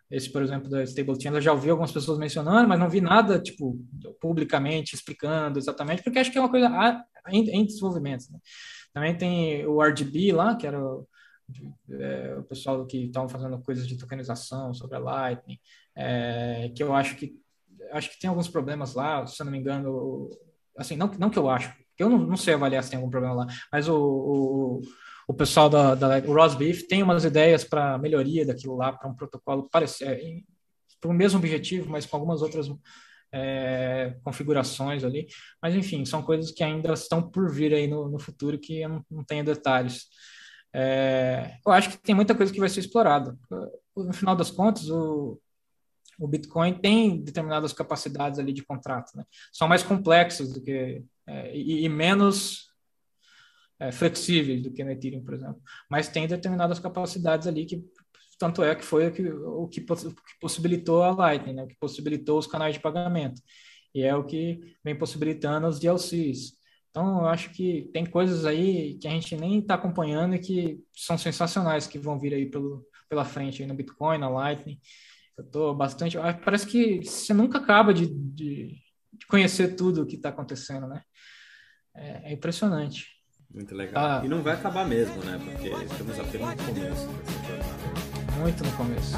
Esse, por exemplo, da Stable Chain, eu já ouvi algumas pessoas mencionando, mas não vi nada, tipo, publicamente explicando exatamente, porque acho que é uma coisa em, em desenvolvimento. Né? Também tem o RGB lá, que era o, é, o pessoal que estavam fazendo coisas de tokenização sobre a Lightning, é, que eu acho que acho que tem alguns problemas lá, se eu não me engano, assim, não, não que eu acho, eu não, não sei avaliar se tem algum problema lá, mas o, o, o pessoal da, da o Rosbeef tem umas ideias para melhoria daquilo lá, para um protocolo parecer, é, para o mesmo objetivo, mas com algumas outras é, configurações ali. Mas, enfim, são coisas que ainda estão por vir aí no, no futuro que eu não, não tenho detalhes. É, eu acho que tem muita coisa que vai ser explorada. No final das contas, o, o Bitcoin tem determinadas capacidades ali de contrato, né? São mais complexas do que é, e, e, menos é, flexíveis do que no Ethereum, por exemplo. Mas tem determinadas capacidades ali que tanto é que foi o que, o que, possibilitou a Lightning, né? o que possibilitou os canais de pagamento. E é o que vem possibilitando os DLCs. Então, eu acho que tem coisas aí que a gente nem está acompanhando e que são sensacionais que vão vir aí pelo, pela frente aí no Bitcoin, na Lightning. Eu estou bastante. Ah, parece que você nunca acaba de, de, de conhecer tudo o que está acontecendo, né? É, é, impressionante. Muito legal. Ah, e não vai acabar mesmo, né? Porque estamos apenas no começo Muito no começo.